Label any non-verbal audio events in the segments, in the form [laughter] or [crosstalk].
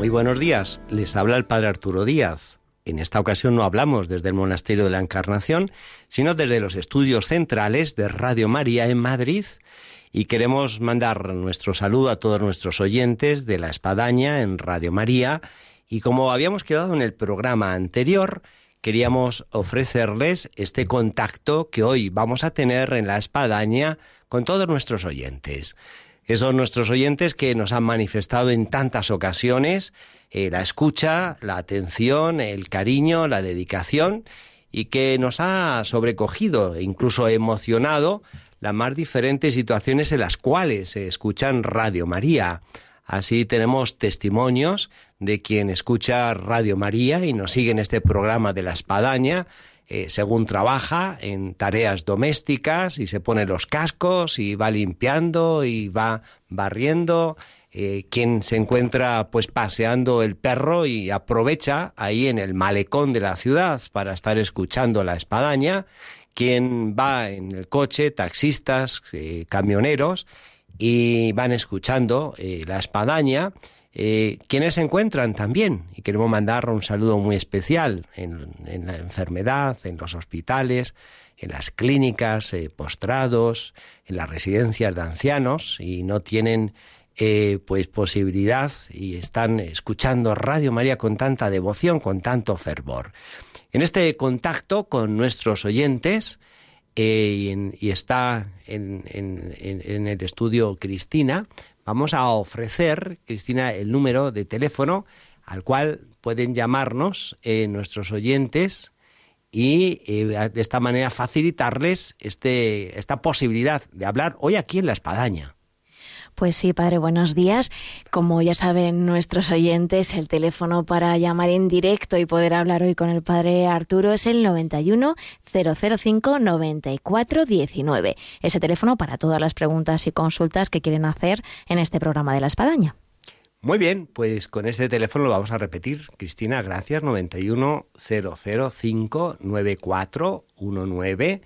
Muy buenos días. Les habla el Padre Arturo Díaz. En esta ocasión no hablamos desde el Monasterio de la Encarnación, sino desde los estudios centrales de Radio María en Madrid y queremos mandar nuestro saludo a todos nuestros oyentes de la Espadaña en Radio María y como habíamos quedado en el programa anterior, queríamos ofrecerles este contacto que hoy vamos a tener en la Espadaña con todos nuestros oyentes esos nuestros oyentes que nos han manifestado en tantas ocasiones eh, la escucha, la atención, el cariño, la dedicación y que nos ha sobrecogido e incluso emocionado las más diferentes situaciones en las cuales se escuchan Radio María. Así tenemos testimonios de quien escucha Radio María y nos sigue en este programa de la espadaña, eh, según trabaja en tareas domésticas y se pone los cascos y va limpiando y va barriendo, eh, quien se encuentra pues paseando el perro y aprovecha ahí en el malecón de la ciudad para estar escuchando la espadaña, quien va en el coche, taxistas, eh, camioneros, y van escuchando la espadaña eh, quienes se encuentran también, y queremos mandar un saludo muy especial en, la enfermedad, en los hospitales, en las clínicas, eh, postrados, en las residencias de ancianos y no tienen eh, pues posibilidad y están escuchando Radio María con tanta devoción, con tanto fervor. En este contacto con nuestros oyentes, y, está en, el estudio Cristina, vamos a ofrecer, Cristina, el número de teléfono al cual pueden llamarnos eh, nuestros oyentes y eh, de esta manera facilitarles este, esta posibilidad de hablar hoy aquí en La Espadaña. Pues sí, padre, buenos días. Como ya saben nuestros oyentes, el teléfono para llamar en directo y poder hablar hoy con el padre Arturo es el 91 005 94 19. Ese teléfono para todas las preguntas y consultas que quieren hacer en este programa de la Espadaña. Muy bien, pues con este teléfono lo vamos a repetir. Cristina, gracias. 91 005 94 19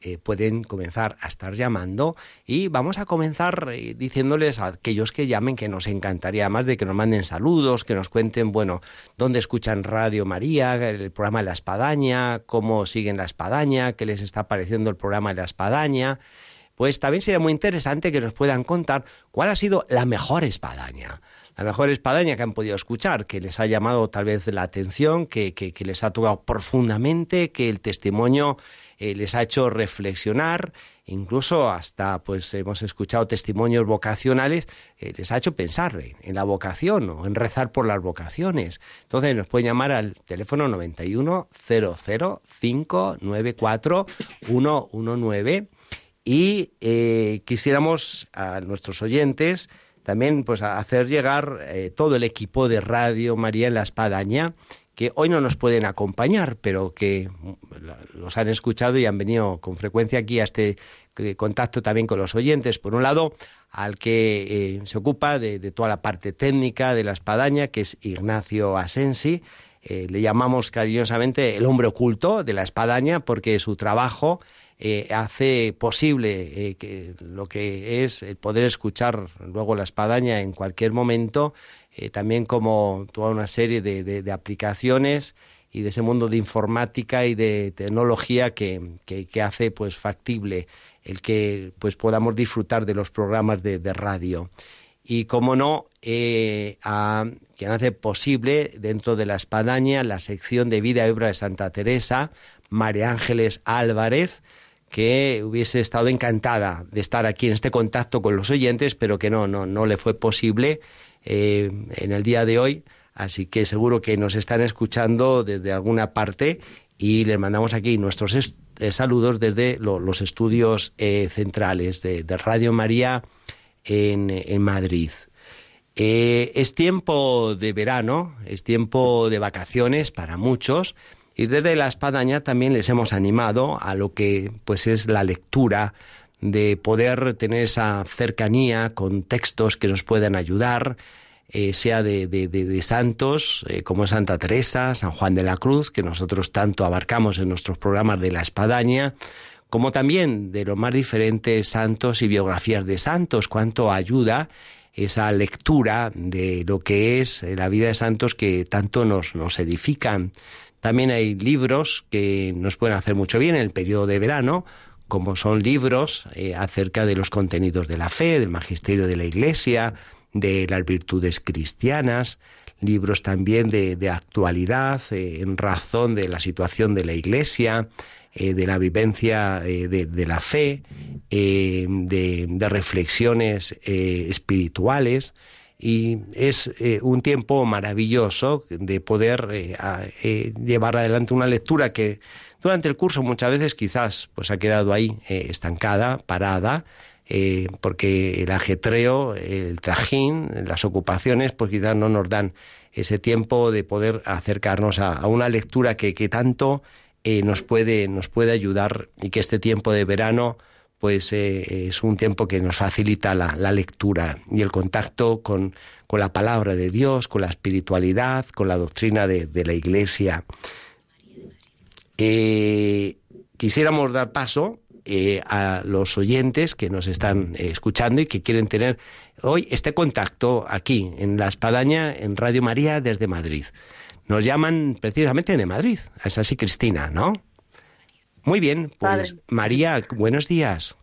eh, pueden comenzar a estar llamando y vamos a comenzar eh, diciéndoles a aquellos que llamen que nos encantaría más de que nos manden saludos, que nos cuenten, bueno, dónde escuchan Radio María, el programa de la Espadaña, cómo siguen la Espadaña, qué les está pareciendo el programa de la Espadaña. Pues también sería muy interesante que nos puedan contar cuál ha sido la mejor espadaña la mejor espadaña que han podido escuchar, que les ha llamado tal vez la atención, que, que, que les ha tocado profundamente, que el testimonio eh, les ha hecho reflexionar, incluso hasta pues hemos escuchado testimonios vocacionales, eh, les ha hecho pensar en la vocación o en rezar por las vocaciones. Entonces nos pueden llamar al teléfono 91 594 119 y eh, quisiéramos a nuestros oyentes también pues hacer llegar todo el equipo de Radio María en la Espadaña que hoy no nos pueden acompañar, pero que los han escuchado y han venido con frecuencia aquí a este eh, contacto también con los oyentes. Por un lado, al que eh, se ocupa de, toda la parte técnica de la espadaña, que es Ignacio Asensi. Eh, le llamamos cariñosamente el hombre oculto de la espadaña porque su trabajo hace posible que lo que es el poder escuchar luego la espadaña en cualquier momento eh, también como toda una serie de, aplicaciones y de ese mundo de informática y de tecnología que, hace pues factible el que pues podamos disfrutar de los programas de, radio. Y como no eh, a quien hace posible dentro de la espadaña la sección de vida y obra de Santa Teresa María Ángeles Álvarez que hubiese estado encantada de estar aquí en este contacto con los oyentes pero que no no no le fue posible eh, en el día de hoy, así que seguro que nos están escuchando desde alguna parte y les mandamos aquí nuestros eh, saludos desde los estudios eh, centrales de, Radio María en, Madrid. Eh, es tiempo de verano, es tiempo de vacaciones para muchos y desde la espadaña también les hemos animado a lo que pues es la lectura de poder tener esa cercanía con textos que nos puedan ayudar, eh, sea de, santos eh, como Santa Teresa, San Juan de la Cruz, que nosotros tanto abarcamos en nuestros programas de la espadaña, como también de los más diferentes santos y biografías de santos, cuánto ayuda esa lectura de lo que es la vida de santos que tanto nos, nos edifican. También hay libros que nos pueden hacer mucho bien en el periodo de verano, como son libros eh, acerca de los contenidos de la fe, del magisterio de la Iglesia, de las virtudes cristianas, libros también de, actualidad eh, en razón de la situación de la Iglesia, eh, de la vivencia de, la fe, de, reflexiones espirituales. Y es un tiempo maravilloso de poder llevar adelante una lectura que durante el curso muchas veces quizás pues ha quedado ahí eh, estancada, parada, eh, porque el ajetreo, el trajín, las ocupaciones, pues quizás no nos dan ese tiempo de poder acercarnos a, una lectura que, que tanto eh, nos, puede, nos puede ayudar y que este tiempo de verano pues es un tiempo que nos facilita la, lectura y el contacto con, con, la palabra de Dios, con la espiritualidad, con la doctrina de, de la Iglesia. Eh, quisiéramos dar paso eh, a los oyentes que nos están eh, escuchando y que quieren tener hoy este contacto aquí, en La Espadaña, en Radio María, desde Madrid. Nos llaman precisamente de Madrid. Es así, Cristina, ¿no? Muy bien, pues María, buenos días.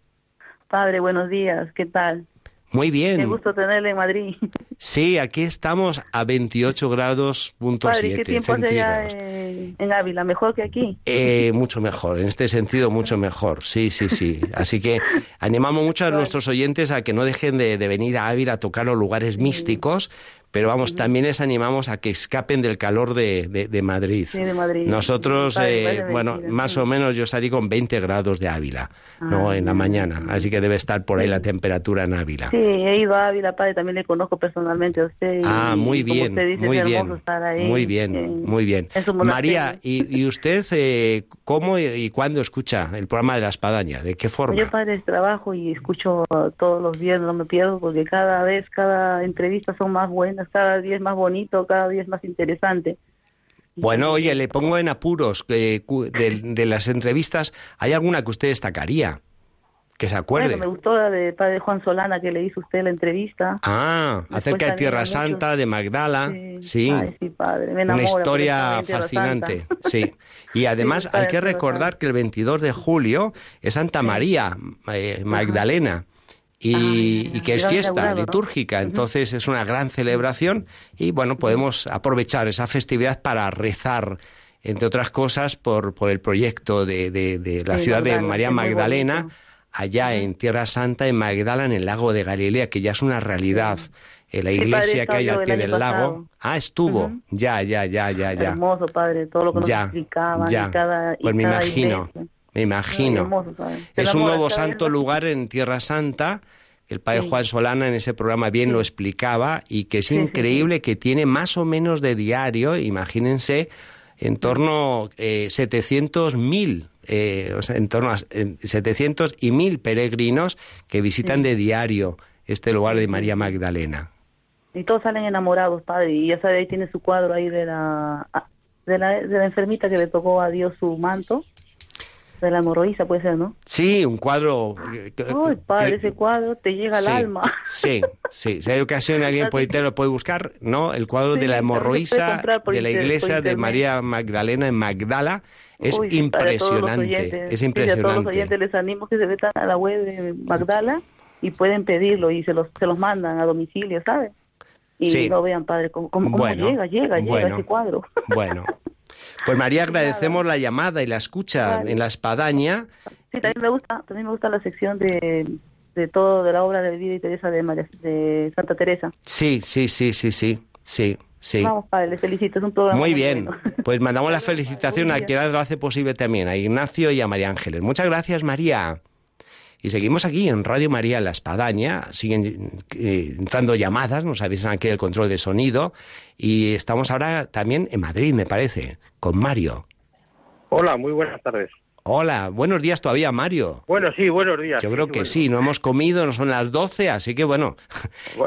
Padre, buenos días, ¿qué tal? Muy bien. Me gusto tenerle en Madrid. [laughs] Sí, aquí estamos a 28 grados punto ¿qué tiempo en Ávila? ¿Mejor que aquí? Eh, mucho mejor, en este sentido mucho mejor, sí, sí, sí. Así que [laughs] animamos mucho a nuestros oyentes a que no dejen de, de venir a Ávila a tocar los lugares místicos, pero vamos, también les animamos a que escapen del calor de, de, Madrid. Sí, de Madrid. Nosotros, eh, bueno, más o menos yo salí con 20 grados de Ávila, ¿no? Ah, en la mañana, así que debe estar por ahí la temperatura enÁvila. Sí, he ido a Ávila, padre, también le conozco personalmente a usted. ah, muy bien, muy bien, muy bien, muy bien. María, ¿y, y usted eh, cómo y cuándo escucha el programa de la espadaña? ¿De qué forma? Yo, padre, trabajo y escucho todos los días, no me pierdo, porque cada vez, cada entrevista son más buenas cada día es más bonito, cada día es más interesante. Bueno, oye, le pongo en apuros de, de, las entrevistas, ¿hay alguna que usted destacaría? Que se acuerde. me gustó la de padre Juan Solana que le hizo usted la entrevista. Ah, acerca de Tierra Santa, de Magdala. Sí. sí. padre. Me Una historia fascinante. Sí. Y [laughs] además hay que recordar que el 22 de julio es Santa María eh, Magdalena y, que es fiesta litúrgica. Entonces es una gran celebración y bueno, podemos aprovechar esa festividad para rezar, entre otras cosas, por, por el proyecto de, de, la ciudad de María Magdalena, allá en Tierra Santa, en Magdala, en el lago de Galilea, que ya es una realidad. la iglesia que hay al pie del lago. Ah, estuvo. Ya, ya, ya, ya, ya. Hermoso, padre, todo lo que nos ya, explicaban. Ya. cada, pues me imagino. Me imagino. es un nuevo santo lugar en Tierra Santa. El padre Juan Solana en ese programa bien lo explicaba y que es increíble que tiene más o menos de diario, imagínense, en torno a eh, 700.000 eh, o sea, en torno a 700 y mil peregrinos que visitan de diario este lugar de María Magdalena. Y todos salen enamorados, padre, y ya sabe, ahí tiene su cuadro ahí de la, de la, de la enfermita que le tocó a Dios su manto de la hemorroísa puede ser, ¿no? Sí, un cuadro... Ay, padre, ese cuadro te llega al alma. Sí, sí. Si hay ocasión, [laughs] alguien puede, te lo puede buscar, ¿no? El cuadro de la hemorroísa de la iglesia de María Magdalena en Magdala. Es impresionante, es impresionante. a todos los oyentes les animo que se metan a la web de Magdala y pueden pedirlo y se los, se los mandan a domicilio, ¿sabes? Y lo vean, padre, cómo, cómo, llega, llega, llega ese cuadro. Bueno, [laughs] Pues María, agradecemos la llamada y la escucha en la espadaña. Sí, también me gusta, también me gusta la sección de, de todo de la obra de vida y Teresa de, de Santa Teresa. Sí, sí, sí, sí, sí, sí. Sí. Vamos, padre, le felicito, es un programa. Muy bien, [laughs] pues mandamos la felicitación a quien lo hace posible también, a Ignacio y a María Ángeles. Muchas gracias, María. Y seguimos aquí en Radio María La Espadaña, siguen eh, entrando llamadas, nos avisan aquí el control de sonido y estamos ahora también en Madrid, me parece, con Mario. Hola, muy buenas tardes. Hola, buenos días todavía, Mario. Bueno, sí, buenos días. Yo creo que sí, no hemos comido, no son las 12, así que bueno,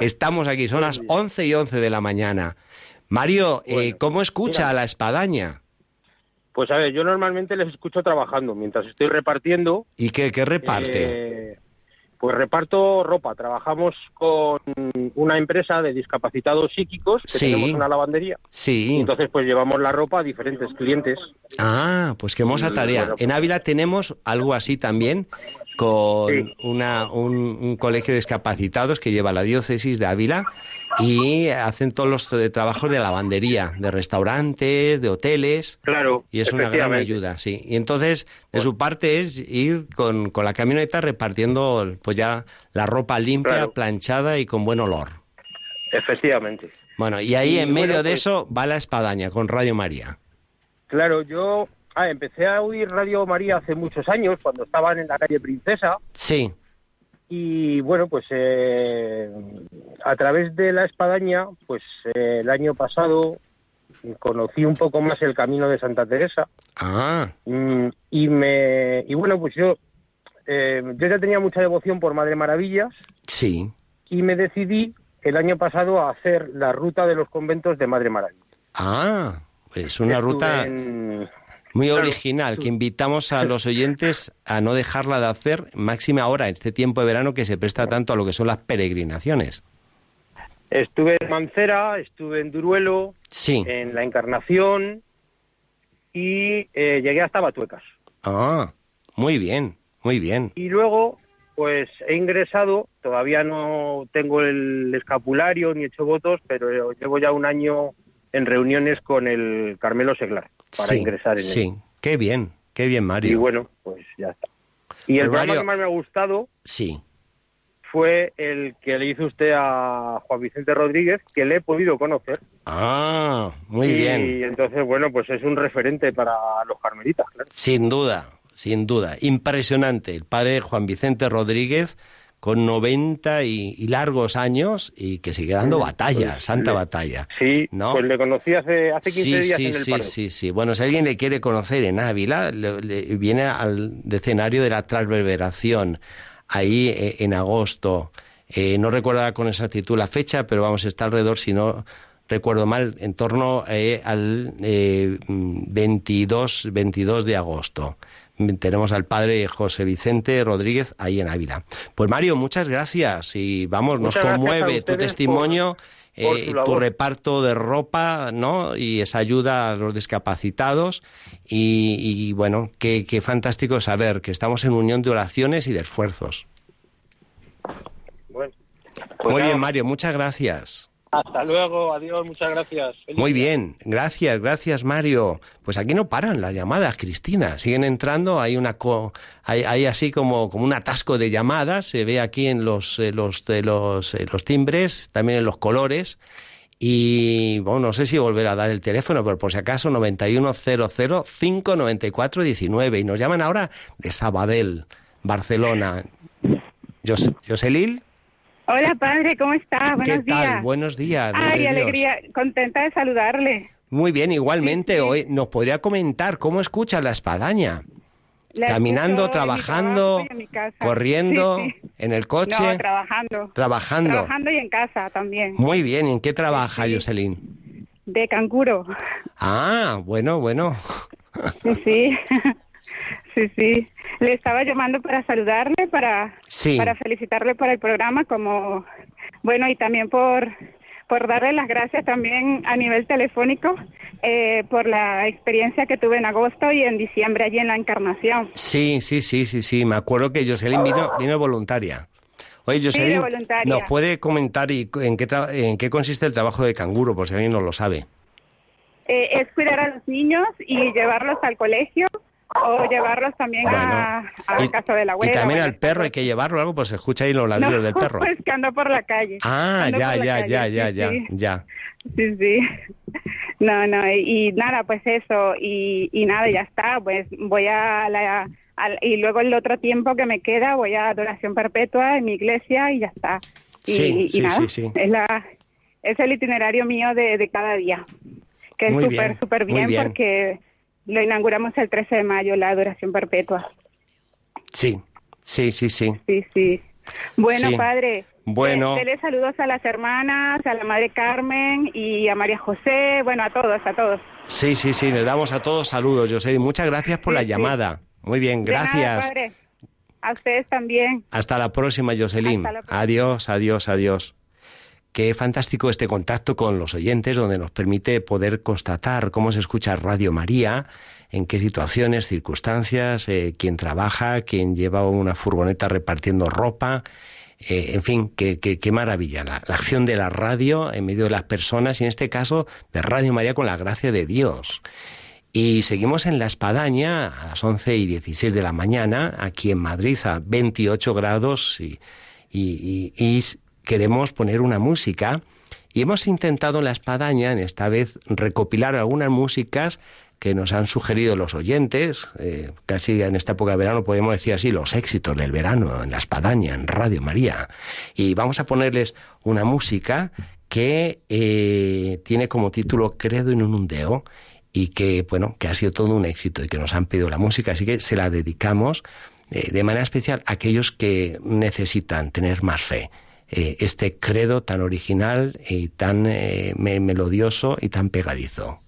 estamos aquí, son las 11 y 11 de la mañana. Mario, eh, ¿cómo escucha a la espadaña? Pues a ver, yo normalmente les escucho trabajando mientras estoy repartiendo. ¿Y qué, qué reparte? Eh, pues reparto ropa. Trabajamos con una empresa de discapacitados psíquicos, que tenemos una lavandería. Sí. entonces, pues llevamos la ropa a diferentes clientes. Ah, pues qué hermosa tarea. en Ávila tenemos algo así también, con una, un, colegio de discapacitados que lleva la diócesis de Ávila y hacen todos los trabajos de lavandería, de restaurantes, de hoteles. Claro. Y es una gran ayuda, sí. Y entonces, de su parte es ir con, con la camioneta repartiendo pues ya la ropa limpia, planchada y con buen olor. Efectivamente. Bueno, y ahí en medio de pues eso va la espadaña con Radio María. Claro, yo ah, empecé a oír Radio María hace muchos años, cuando estaban en la calle Princesa. Sí. Y bueno, pues eh, a través de la espadaña, pues eh, el año pasado conocí un poco más el camino de Santa Teresa. Ah. Mm, y me y bueno, pues yo eh, yo ya tenía mucha devoción por Madre Maravillas. Sí. Y me decidí el año pasado a hacer la ruta de los conventos de Madre Maravilla. Ah, es una ruta muy original que invitamos a los oyentes a no dejarla de hacer, máxima ahora, en este tiempo de verano que se presta tanto a lo que son las peregrinaciones. Estuve en Mancera, estuve en Duruelo, sí. en La Encarnación y eh, llegué hasta Batuecas. Ah, muy bien, muy bien. Y luego, pues he ingresado, todavía no tengo el escapulario ni he hecho votos, pero llevo ya un año en reuniones con el Carmelo Seglar para ingresar en sí. Sí, qué bien, qué bien, Mario. Y bueno, pues ya está. Y el pues, programa que más me ha gustado sí. fue el que le hizo usted a Juan Vicente Rodríguez, que le he podido conocer. Ah, muy bien. Y entonces, bueno, pues es un referente para los carmelitas, claro. Sin duda, sin duda. Impresionante. El padre Juan Vicente Rodríguez con 90 y, largos años y que sigue dando batalla, pues santa batalla. Sí, ¿no? pues le conocí hace, hace 15 días sí, en el Sí, sí, sí. Bueno, si alguien le quiere conocer en Ávila, viene al escenario de la transverberación, ahí eh, en agosto. Eh, no recuerdo con exactitud la fecha, pero vamos a estar alrededor, si no recuerdo mal, en torno eh, al 22, 22 de agosto tenemos al padre José Vicente Rodríguez ahí en Ávila. Pues Mario, muchas gracias y vamos, nos conmueve tu testimonio. Eh, tu reparto de ropa, ¿no? Y esa ayuda a los discapacitados. Y, bueno, qué, fantástico saber que estamos en unión de oraciones y de esfuerzos. Bueno, pues Muy bien, Mario, muchas gracias. Hasta luego, adiós, muchas gracias. Muy bien, gracias, gracias Mario. Pues aquí no paran las llamadas, Cristina, siguen entrando, hay una hay, así como, como un atasco de llamadas, se ve aquí en los eh, los, los, eh, los timbres, también en los colores. Y bueno, no sé si volver a dar el teléfono, pero por si acaso 9100-594-19. Y nos llaman ahora de Sabadell, Barcelona. Joselil. Hola, padre, ¿cómo está? Buenos ¿Qué tal? Buenos días. Ay, alegría, contenta de saludarle. Muy bien, igualmente. Hoy nos podría comentar cómo escucha la espadaña. Caminando, trabajando, corriendo, en el coche. No, trabajando. Trabajando. Trabajando y en casa también. Muy bien, ¿y en qué trabaja, Jocelyn? De canguro. Ah, bueno, bueno. Sí, [laughs] sí. Sí, sí. Le estaba llamando para saludarle, para, para felicitarle por el programa, como bueno, y también por, por darle las gracias también a nivel telefónico eh, por la experiencia que tuve en agosto y en diciembre allí en la Encarnación. Sí, sí, sí, sí, sí. Me acuerdo que Jocelyn vino, vino voluntaria. Oye, Jocelyn, ¿nos puede comentar y en qué, en qué consiste el trabajo de canguro, por si alguien no lo sabe? Eh, es cuidar a los niños y llevarlos al colegio o llevarlos también a, la casa de la abuela. Y también al perro hay que llevarlo algo, pues se escucha ahí los ladridos del perro. [laughs] Pues que anda por la calle. Ah, ya, ya, ya, ya, ya, ya. Sí, sí. [laughs] No, no, y, nada, pues eso, y, y nada, ya está, pues voy a la, y luego el otro tiempo que me queda voy a adoración perpetua en mi iglesia y ya está. Y, sí, sí, nada, sí, Es, la, es el itinerario mío de, cada día, que es súper, súper bien, porque lo inauguramos el 13 de mayo, la adoración perpetua. Sí, sí, sí, sí. Sí, sí. Bueno, padre. Bueno. Dele saludos a las hermanas, a la madre Carmen y a María José, bueno, a todos, a todos. Sí, sí, sí, les damos a todos saludos, José. Muchas gracias por la llamada. Muy bien, gracias. A ustedes también. Hasta la próxima, Jocelyn. Adiós, adiós, adiós. Qué fantástico este contacto con los oyentes, donde nos permite poder constatar cómo se escucha Radio María, en qué situaciones, circunstancias, eh, quién trabaja, quién lleva una furgoneta repartiendo ropa, eh, en fin, qué, maravilla. La, la, acción de la radio en medio de las personas y en este caso de Radio María con la gracia de Dios. Y seguimos en La Espadaña a las 11 y 16 de la mañana, aquí en Madrid a 28 grados y, y, y, queremos poner una música. Y hemos intentado en La Espadaña, en esta vez, recopilar algunas músicas que nos han sugerido los oyentes, eh, casi en esta época de verano podemos decir así, los éxitos del verano en La Espadaña, en Radio María. Y vamos a ponerles una música que eh, tiene como título Credo en un undeo y que, bueno, que ha sido todo un éxito y que nos han pedido la música, así que se la dedicamos eh, de manera especial a aquellos que necesitan tener más fe. Este credo tan original y tan melodioso y tan pegadizo.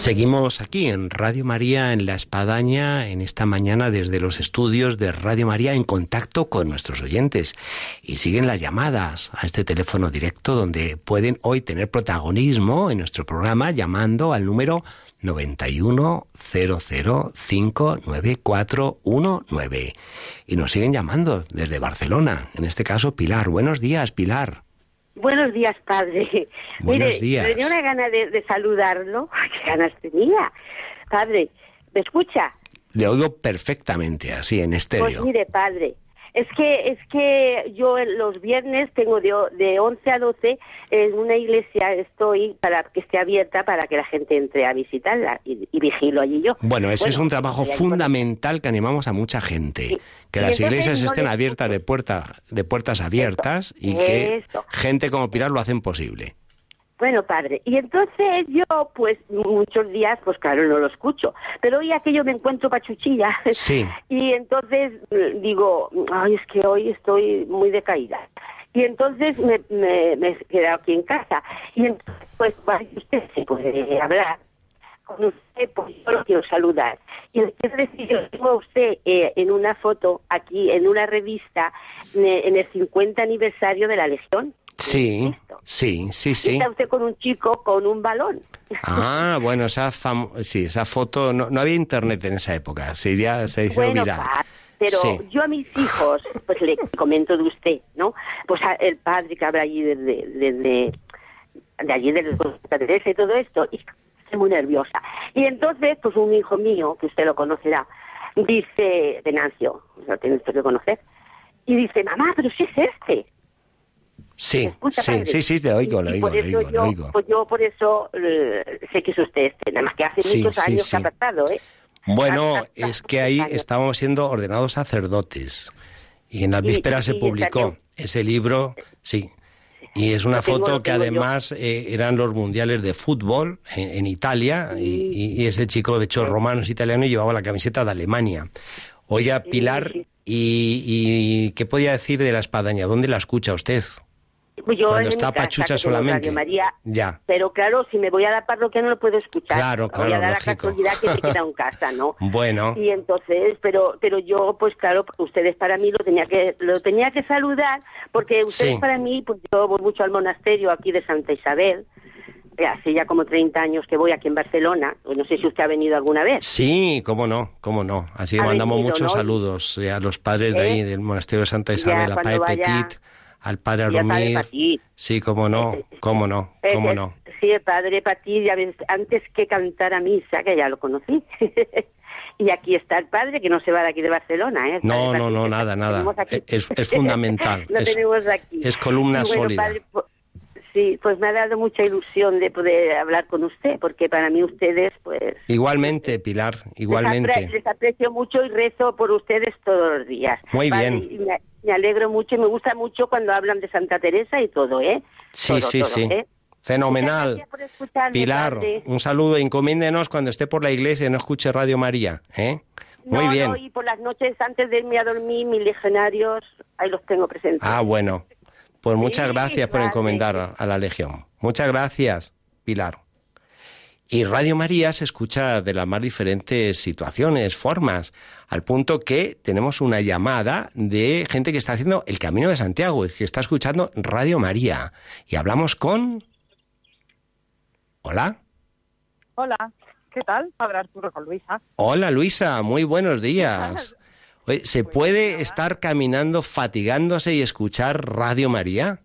Seguimos aquí en Radio María, en La Espadaña, en esta mañana desde los estudios de Radio María en contacto con nuestros oyentes. Y siguen las llamadas a este teléfono directo donde pueden hoy tener protagonismo en nuestro programa llamando al número 910059419. Y nos siguen llamando desde Barcelona, en este caso Pilar. Buenos días, Pilar. Buenos días, padre. [laughs] Buenos días. tenía una gana de, saludarlo. [laughs] ¿Qué ganas tenía? Padre, ¿me escucha? Le oigo perfectamente, así, en estéreo. Pues mire, padre, es que, es que yo los viernes tengo de, de 11 a 12 en una iglesia estoy para que esté abierta para que la gente entre a visitarla y, vigilo allí yo. Bueno, ese es un trabajo fundamental que animamos a mucha gente. Que las iglesias estén abiertas de, puerta, de puertas abiertas y que gente como Pilar lo hacen posible. Bueno, padre, y entonces yo, pues, muchos días, pues claro, no lo escucho, pero hoy aquello me encuentro pachuchilla. Sí. [laughs] Y entonces mm, digo, ay, es que hoy estoy muy decaída. Y entonces me, me, he quedado aquí en casa. Y entonces, pues, usted se puede hablar con usted, pues yo lo quiero saludar. Y quiero decir, yo tengo a usted eh, en una foto aquí, en una revista, en el 50 aniversario de la Legión Sí, sí, sí, sí. Está usted con un chico con un balón. Ah, bueno, esa sí, esa foto, no, no había internet en esa época, se, se hizo bueno, viral. Pero yo a mis hijos, pues le comento de usted, ¿no? Pues el padre que habla allí desde, desde de allí de Teresa y todo esto, y estoy muy nerviosa. Y entonces, pues un hijo mío, que usted lo conocerá, dice, Venancio, lo tiene usted que conocer, y dice, mamá, pero si es este. Sí, sí, sí, sí, te oigo, lo oigo, lo oigo, Pues yo por eso eh, sé que es usted este, nada más que hace muchos años que ha pasado, ¿eh? Bueno, es que ahí estábamos siendo ordenados sacerdotes y en las vísperas se publicó ese libro, sí. Y es una foto que además eh, eran los mundiales de fútbol en, Italia y, ese chico, de hecho, romano es italiano y llevaba la camiseta de Alemania. Oiga, Pilar, y, ¿y qué podía decir de la espadaña? ¿Dónde la escucha usted? Pues Cuando está Pachucha solamente. María, ya. Pero claro, si me voy a la parroquia no lo puedo escuchar. Claro, claro, voy a dar lógico. la que se queda en [laughs] casa, ¿no? bueno. Y entonces, pero pero yo, pues claro, ustedes para mí lo tenía que lo tenía que saludar porque ustedes para mí, pues yo voy mucho al monasterio aquí de Santa Isabel. Hace ya como 30 años que voy aquí en Barcelona. No sé si usted ha venido alguna vez. Sí, cómo no, cómo no. Así mandamos muchos saludos eh, a los padres de ahí, ¿Eh? del monasterio de Santa Isabel, a Pai Petit al padre Aromir. Sí, cómo no, cómo no, cómo no. Sí, el padre Patí, antes que cantar a misa, que ya lo conocí. [laughs] y aquí está el padre, que no se va de aquí de Barcelona. ¿eh? No, no, no, nada, nada. Es, es, fundamental. [laughs] lo es, tenemos aquí. Es columna sólida. sí, pues me ha dado mucha ilusión de poder hablar con usted, porque para mí ustedes, pues... Igualmente, Pilar, igualmente. Les, aprecio mucho y rezo por ustedes todos los días. Muy bien me alegro mucho y me gusta mucho cuando hablan de Santa Teresa y todo, ¿eh? Sí, sí, sí. ¿eh? Fenomenal. Pilar, un saludo. Encomiéndenos cuando esté por la iglesia y no escuche Radio María. ¿eh? Muy bien. y por las noches antes de irme a dormir, mis legionarios, ahí los tengo presentes. Ah, bueno. Pues muchas gracias por encomendar a la Legión. Muchas gracias, Pilar. Y Radio María se escucha de las más diferentes situaciones, formas, al punto que tenemos una llamada de gente que está haciendo el Camino de Santiago y que está escuchando Radio María. Y hablamos con... Hola. Hola, ¿qué tal? Padre Arturo con Luisa. Hola Luisa, muy buenos días. [laughs] ¿Se pues puede estar caminando fatigándose y escuchar Radio María?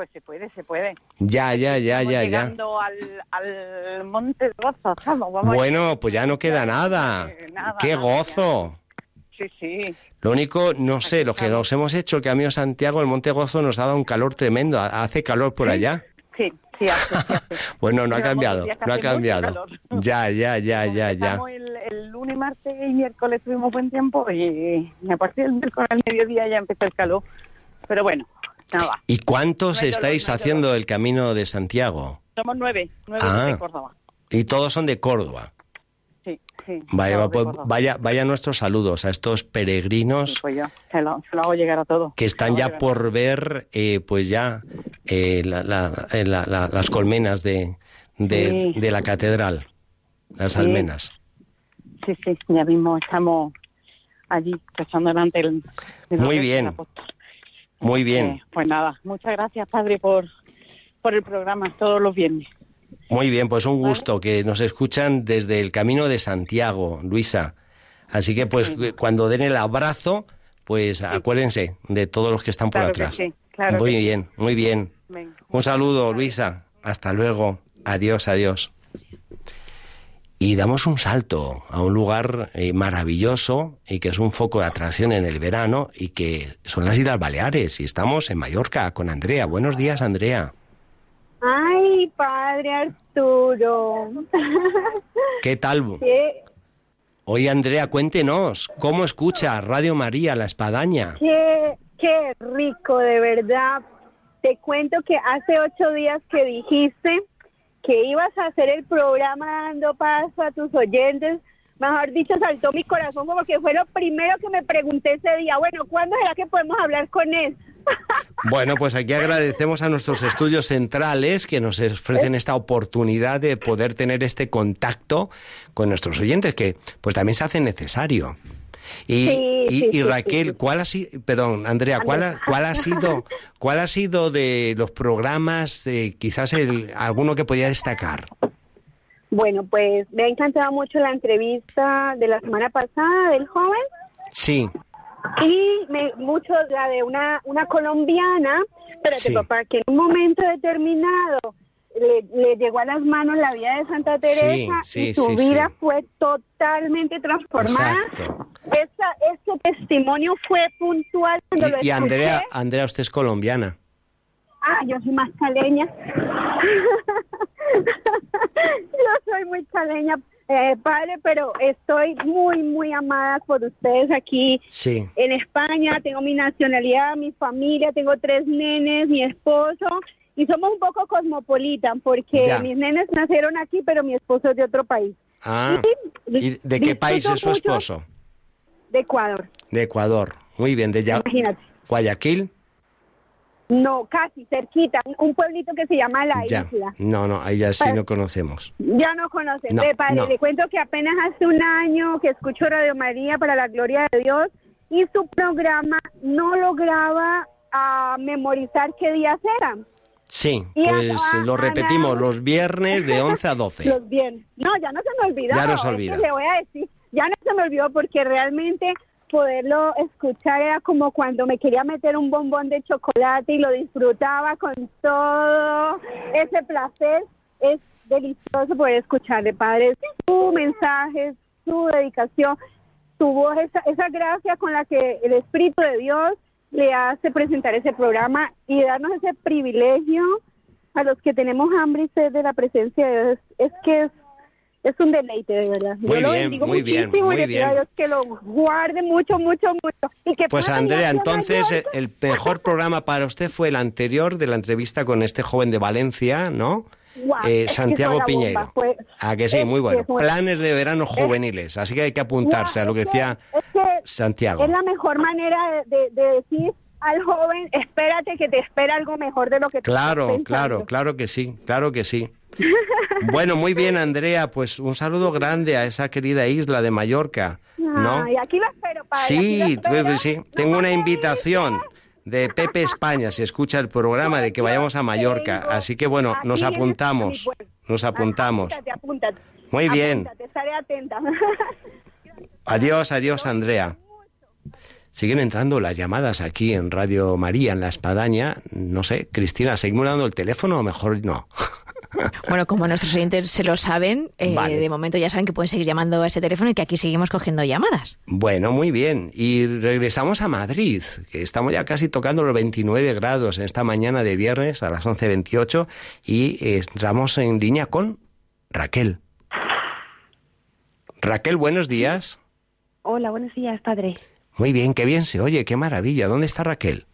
Pues se puede, se puede. Ya, ya, ya, ya, llegando Al, al Monte Gozo, bueno, pues ya no queda nada. ¡Qué gozo! Sí, sí. Lo único, no sé, lo que nos hemos hecho el Camino Santiago, el Monte Gozo nos ha dado un calor tremendo. ¿Hace calor por allá? Sí, sí, hace, [laughs] bueno, no ha cambiado, no ha cambiado. [laughs] Ya, ya, ya, ya, ya. El, el, lunes, martes y miércoles tuvimos buen tiempo y a partir del miércoles al mediodía ya empezó el calor. Pero bueno, ¿Y cuántos estáis haciendo el camino de Santiago? Somos nueve, nueve de ah. Córdoba. Y todos son de Córdoba. Sí, sí. Vaya, pues, vaya, vaya nuestros saludos a estos peregrinos. pues yo, se lo, hago llegar a todos. Que están ya por ver, eh, pues ya, eh, eh, las colmenas de, de, la catedral, las almenas. Sí, sí, ya mismo estamos allí, pasando delante del... Muy bien. Muy bien. pues nada, muchas gracias, padre, por, por el programa todos los viernes. Muy bien, pues un gusto que nos escuchan desde el Camino de Santiago, Luisa. Así que pues cuando den el abrazo, pues acuérdense de todos los que están por atrás. Sí, claro muy bien, muy bien. Un saludo, Luisa. Hasta luego. Adiós, adiós y damos un salto a un lugar eh, maravilloso y que es un foco de atracción en el verano y que son las Islas Baleares y estamos en Mallorca con Andrea. Buenos días, Andrea. Ay, padre Arturo. [laughs] ¿Qué tal? Oye, Andrea, cuéntenos, ¿cómo escucha Radio María, La Espadaña? Qué, qué rico, de verdad. Te cuento que hace ocho días que dijiste que ibas a hacer el programa dando paso a tus oyentes. Mejor dicho, saltó mi corazón como que fue lo primero que me pregunté ese día. Bueno, ¿cuándo será que podemos hablar con él? [laughs] Bueno, pues aquí agradecemos a nuestros estudios centrales que nos ofrecen esta oportunidad de poder tener este contacto con nuestros oyentes, que pues también se hace necesario. Y, Raquel, ¿cuál ha sido, perdón, Andrea, ¿cuál ha, cuál ha sido, cuál ha sido de los programas, quizás el, alguno que podía destacar? Bueno, pues me ha encantado mucho la entrevista de la semana pasada del joven. Sí. Y me, mucho la de una, una colombiana, pero sí. papá, que en un momento determinado le, llegó a las manos la vida de Santa Teresa y su vida fue totalmente transformada. Esa, ese testimonio fue puntual cuando y, y Andrea, Andrea, usted es colombiana. Ah, yo soy más caleña. [laughs] yo soy muy caleña, eh, padre, pero estoy muy, muy amada por ustedes aquí en España. Tengo mi nacionalidad, mi familia, tengo tres nenes, mi esposo. Y somos un poco cosmopolitan porque mis nenes nacieron aquí, pero mi esposo es de otro país. Ah, ¿y de qué país es su esposo? De Ecuador. De Ecuador, muy bien. ¿De ya Guayaquil? No, casi, cerquita, un pueblito que se llama La Isla. No, no, ahí ya sí no conocemos. Ya no conocen. padre, le cuento que apenas hace un año que escucho Radio María para la gloria de Dios y su programa no lograba a ah, memorizar qué días eran. Sí, pues lo repetimos los [laughs] viernes de 11 a 12. Los viernes. No, ya no se me olvidó. Ya no se olvida. Le voy a decir, ya no se me olvidó porque realmente poderlo escuchar era como cuando me quería meter un bombón de chocolate y lo disfrutaba con todo ese placer. Es delicioso poder escucharle, Padre, su mensaje, su dedicación, su voz, esa, esa gracia con la que el Espíritu de Dios le hace presentar ese programa y darnos ese privilegio a los que tenemos hambre y sed de la presencia de Dios. Es que es es un deleite, de verdad. Muy bien, muy bien, muy bien. que lo guarde mucho, mucho, mucho. Y que pues Andrea, entonces el, mejor programa para usted fue el anterior de la entrevista con este joven de Valencia, ¿no? Eh, Santiago Piñero. ah, que sí, muy bueno. Planes de verano juveniles, así que hay que apuntarse a lo que decía Santiago. Es la mejor manera de, de decir al joven, espérate que te espera algo mejor de lo que Claro, claro, claro que sí, claro que sí. [laughs] Bueno, muy bien, Andrea, pues un saludo grande a esa querida isla de Mallorca, ¿no? Y aquí espero, padre. Sí, sí, tengo una invitación de Pepe España, si escucha el programa, de que vayamos a Mallorca. Así que bueno, nos apuntamos, nos apuntamos. Muy bien. Adiós, adiós, Andrea. Siguen entrando las llamadas aquí en Radio María, en La Espadaña. No sé, Cristina, ¿seguimos dando el teléfono o mejor no? Bueno, como nuestros oyentes se lo saben, eh, de momento ya saben que pueden seguir llamando a ese teléfono y que aquí seguimos cogiendo llamadas. Bueno, muy bien. Y regresamos a Madrid, que estamos ya casi tocando los 29 grados en esta mañana de viernes a las 11.28 y entramos en línea con Raquel. Raquel, buenos días. Hola, buenos días, padre. Muy bien, qué bien se oye, qué maravilla. ¿Dónde está Raquel?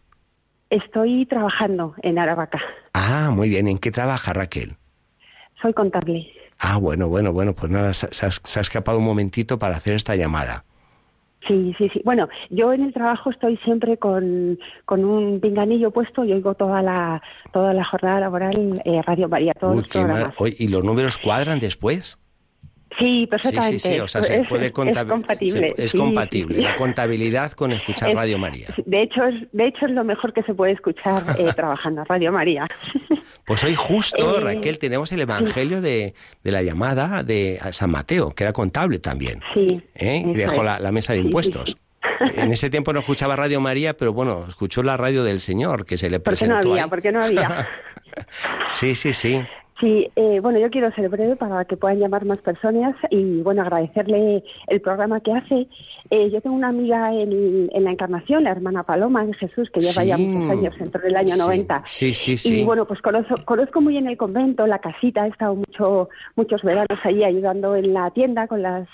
Estoy trabajando en Aravaca. Ah, muy bien. ¿En qué trabaja Raquel? Soy contable. Ah, bueno, bueno, bueno, pues nada, se ha, escapado un momentito para hacer esta llamada. Sí, sí, sí. Bueno, yo en el trabajo estoy siempre con, con un pinganillo puesto y oigo toda la toda la jornada laboral eh, Radio María, todos los programas. ¿Y los números cuadran después? Sí, perfectamente. Sí, sí, o sea, se puede es compatible. es compatible, la [laughs] contabilidad con escuchar Radio María. De hecho, es, de hecho es lo mejor que se puede escuchar eh, [laughs] trabajando Radio María. [laughs] Pues hoy justo, eh, Raquel, tenemos el Evangelio de, de, la llamada de San Mateo, que era contable también. Sí. ¿eh? Y dejó la, mesa de impuestos. En ese tiempo no escuchaba Radio María, pero bueno, escuchó la radio del Señor, que se le presentó ¿Por qué no había? ¿Por qué no había? sí, sí, sí. Sí, eh, bueno, yo quiero ser breve para que puedan llamar más personas y, bueno, agradecerle el programa que hace. Eh, yo tengo una amiga en, la Encarnación, la hermana Paloma de Jesús, que lleva ya muchos años, entró en el año 90. Sí, sí, sí. Y, bueno, pues conozco, conozco muy bien el convento, la casita, he estado mucho, muchos veranos allí ayudando en la tienda con las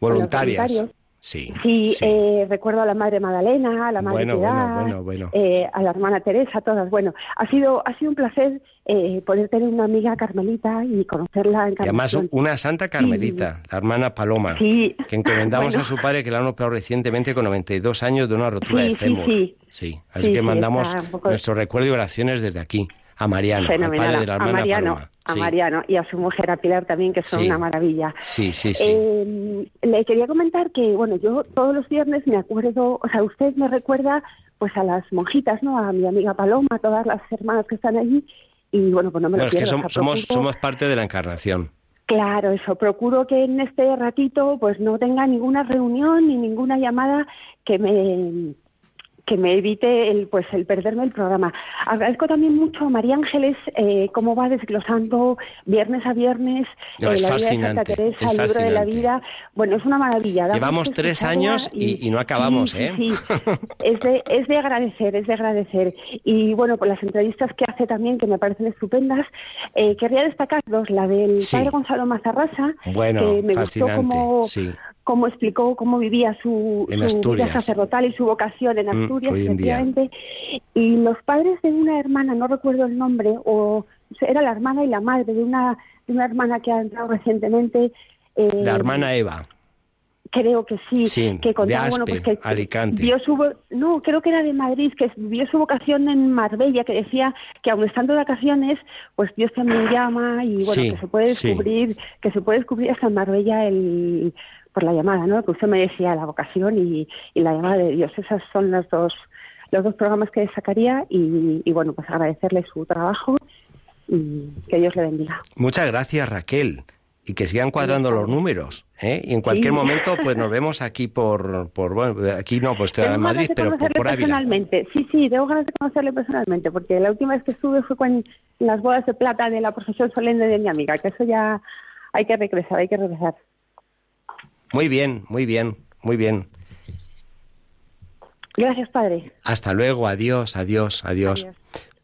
voluntarias. Sí, sí, Eh, recuerdo a la madre Magdalena, a la madre bueno, bueno, eh, a la hermana Teresa, todas. Bueno, ha sido ha sido un placer eh, poder tener una amiga carmelita y conocerla en Y además una santa carmelita, la hermana Paloma, que encomendamos [laughs] a su padre que la han operado recientemente con 92 años de una rotura de fémur. Sí, sí. así que mandamos nuestro recuerdo y oraciones desde aquí. A Mariano, padre de la hermana a Mariano, a Mariano y a su mujer, a Pilar también, que son una maravilla. Sí, sí, sí. Eh, le quería comentar que, bueno, yo todos los viernes me acuerdo, o sea, usted me recuerda pues a las monjitas, ¿no? A mi amiga Paloma, a todas las hermanas que están allí, y bueno, pues no me lo es que somos, somos parte de la encarnación. Claro, eso. Procuro que en este ratito pues no tenga ninguna reunión ni ninguna llamada que me que me evite el pues el perderme el programa. Agradezco también mucho a María Ángeles eh, cómo va desglosando viernes a viernes eh, la vida de Santa Teresa, el libro de la vida. Bueno, es una maravilla. Llevamos tres años y, no acabamos, ¿eh? Sí, [laughs] es, de, es de agradecer, es de agradecer. Y bueno, por las entrevistas que hace también, que me parecen estupendas, eh, querría destacar dos, la del padre Gonzalo Mazarrasa, bueno, que me gustó como... Sí cómo explicó cómo vivía su, vida sacerdotal y su vocación en mm, Asturias, efectivamente. Y los padres de una hermana, no recuerdo el nombre, o era la hermana y la madre de una, de una hermana que ha entrado recientemente. Eh, la hermana Eva. Creo que sí, que contaba, bueno, pues que Alicante. Vio su, no, creo que era de Madrid, que vio su vocación en Marbella, que decía que aun estando de vacaciones, pues Dios también llama y bueno, que se puede descubrir, que se puede descubrir hasta en Marbella el por la llamada, ¿no? Que usted me decía, la vocación y, la llamada de Dios. Esas son los dos, los dos programas que sacaría y, y bueno, pues agradecerle su trabajo y que Dios le bendiga. Muchas gracias, Raquel. Y que sigan cuadrando los números. ¿eh? Y en cualquier momento, pues nos [laughs] vemos aquí por, por bueno, aquí no, pues estoy en Madrid, pero por, por Ávila. Personalmente, sí, sí, tengo ganas de conocerle personalmente, porque la última vez que estuve fue con las bodas de plata de la profesión solemne de mi amiga, que eso ya hay que regresar, hay que regresar. Muy bien, muy bien, muy bien. Gracias, padre. Hasta luego, adiós, adiós, adiós.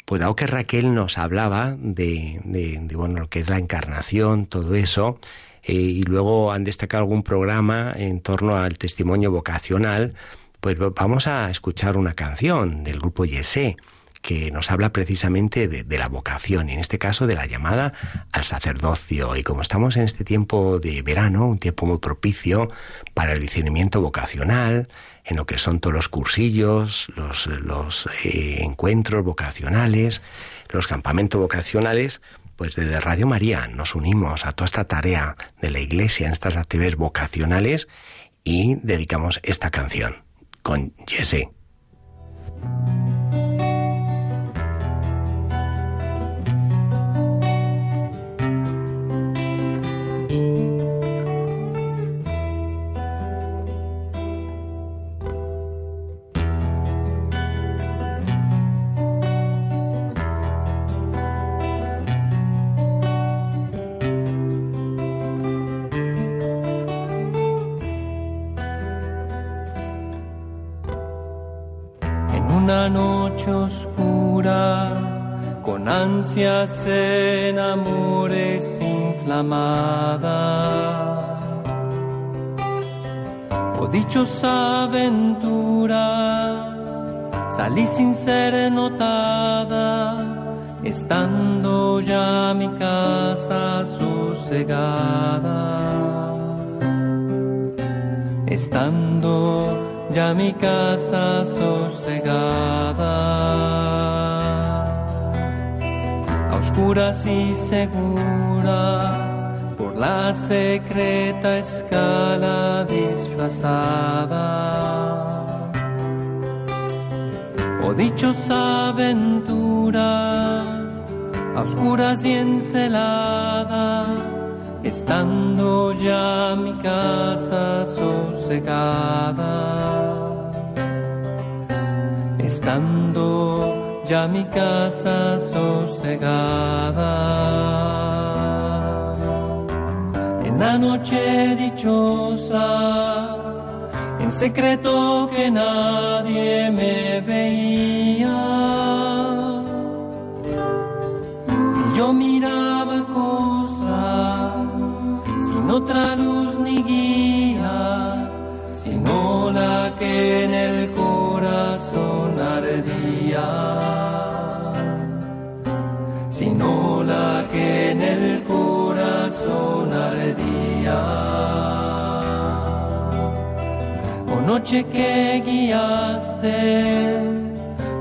Pues dado que Raquel nos hablaba de, de, bueno, lo que es la encarnación, todo eso, eh, y luego han destacado algún programa en torno al testimonio vocacional, pues vamos a escuchar una canción del grupo Yesé que nos habla precisamente de, la vocación, y en este caso de la llamada al sacerdocio. Y como estamos en este tiempo de verano, un tiempo muy propicio para el discernimiento vocacional, en lo que son todos los cursillos, los, eh, encuentros vocacionales, los campamentos vocacionales, pues desde Radio María nos unimos a toda esta tarea de la Iglesia en estas actividades vocacionales y dedicamos esta canción con Jesse. Ansias en amores inflamada. Oh dichosa aventura, salí sin ser notada, estando ya mi casa sosegada. Estando ya mi casa sosegada. Oscuras y segura, por la secreta escala disfrazada. Oh dichosa aventura, a oscuras y encelada estando ya mi casa sosegada, estando ya mi casa sosegada. En la noche dichosa, en secreto que nadie me veía, y yo miraba cosa otra luz ni guía, sino la que en el corazón ardía, sino la que en el corazón ardía. O noche que guiaste,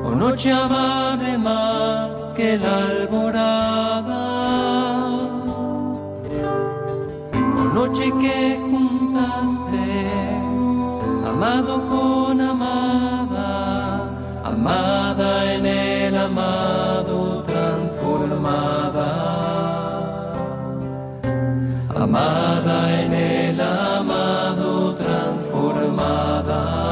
o noche amable más que la alborada. noche que juntaste, amado con amada, amada en el amado amada en el amado transformada.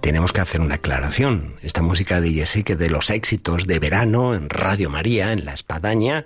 tenemos que hacer una aclaración. Esta música de Yesique de los éxitos de verano en Radio María, en La Espadaña,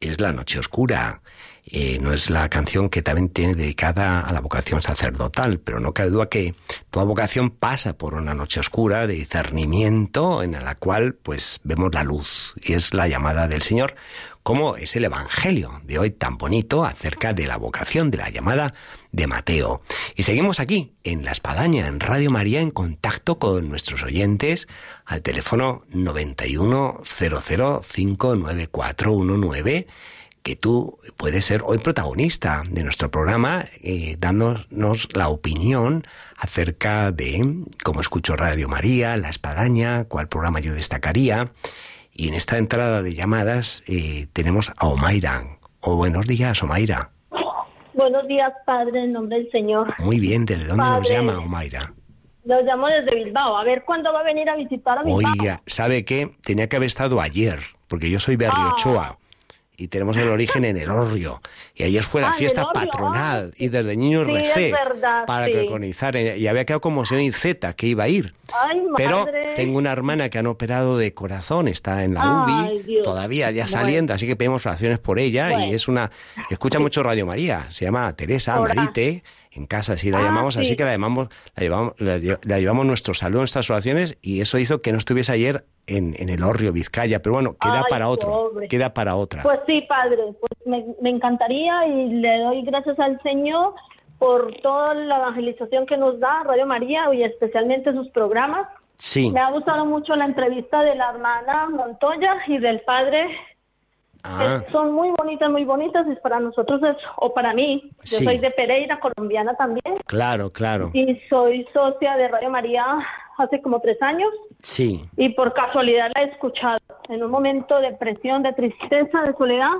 es La Noche Oscura. Eh, no es la canción que también tiene dedicada a la vocación sacerdotal, pero no cabe duda que toda vocación pasa por una noche oscura de discernimiento en la cual pues vemos la luz y es la llamada del Señor, como es el Evangelio de hoy tan bonito acerca de la vocación de la llamada de Mateo. Y seguimos aquí, en La Espadaña, en Radio María, en contacto con nuestros oyentes al teléfono 910059419 que tú puedes ser hoy protagonista de nuestro programa, eh, dándonos la opinión acerca de cómo escucho Radio María, La Espadaña, cuál programa yo destacaría. Y en esta entrada de llamadas eh, tenemos a Omaira. O buenos días, Omaira. Buenos días, Padre, en nombre del Señor. Muy bien, ¿desde dónde nos llama, Omaira? Nos llamo desde Bilbao. A ver cuándo va a venir a visitar a Bilbao. Oiga, ¿sabe qué? Tenía que haber estado ayer, porque yo soy. Ah y tenemos el origen en el Orrio. Y ayer fue la ah, fiesta patronal. Y desde niño recé para que conizar. Y había quedado como señor Z que iba a ir. Pero tengo una hermana que han operado de corazón, está en la UBI, todavía ya saliendo, así que pedimos oraciones por ella. Y es una escucha mucho Radio María, se llama Teresa Marite en casa, así la ah, llamamos, así que la llamamos, la llevamos, la, llevamos nuestro saludo, nuestras oraciones, y eso hizo que no estuviese ayer en, en el Orrio, Vizcaya, pero bueno, queda para otro, queda para otra. Pues sí, padre, pues me, me encantaría y le doy gracias al Señor por toda la evangelización que nos da Radio María y especialmente sus programas. Sí. Me ha gustado mucho la entrevista de la hermana Montoya y del padre Ah. son muy bonitas, muy bonitas, y para nosotros es, o para mí, yo soy de Pereira, colombiana también. Claro, claro. Y soy socia de Radio María hace como tres años. Sí. Y por casualidad la he escuchado en un momento de presión, de tristeza, de soledad.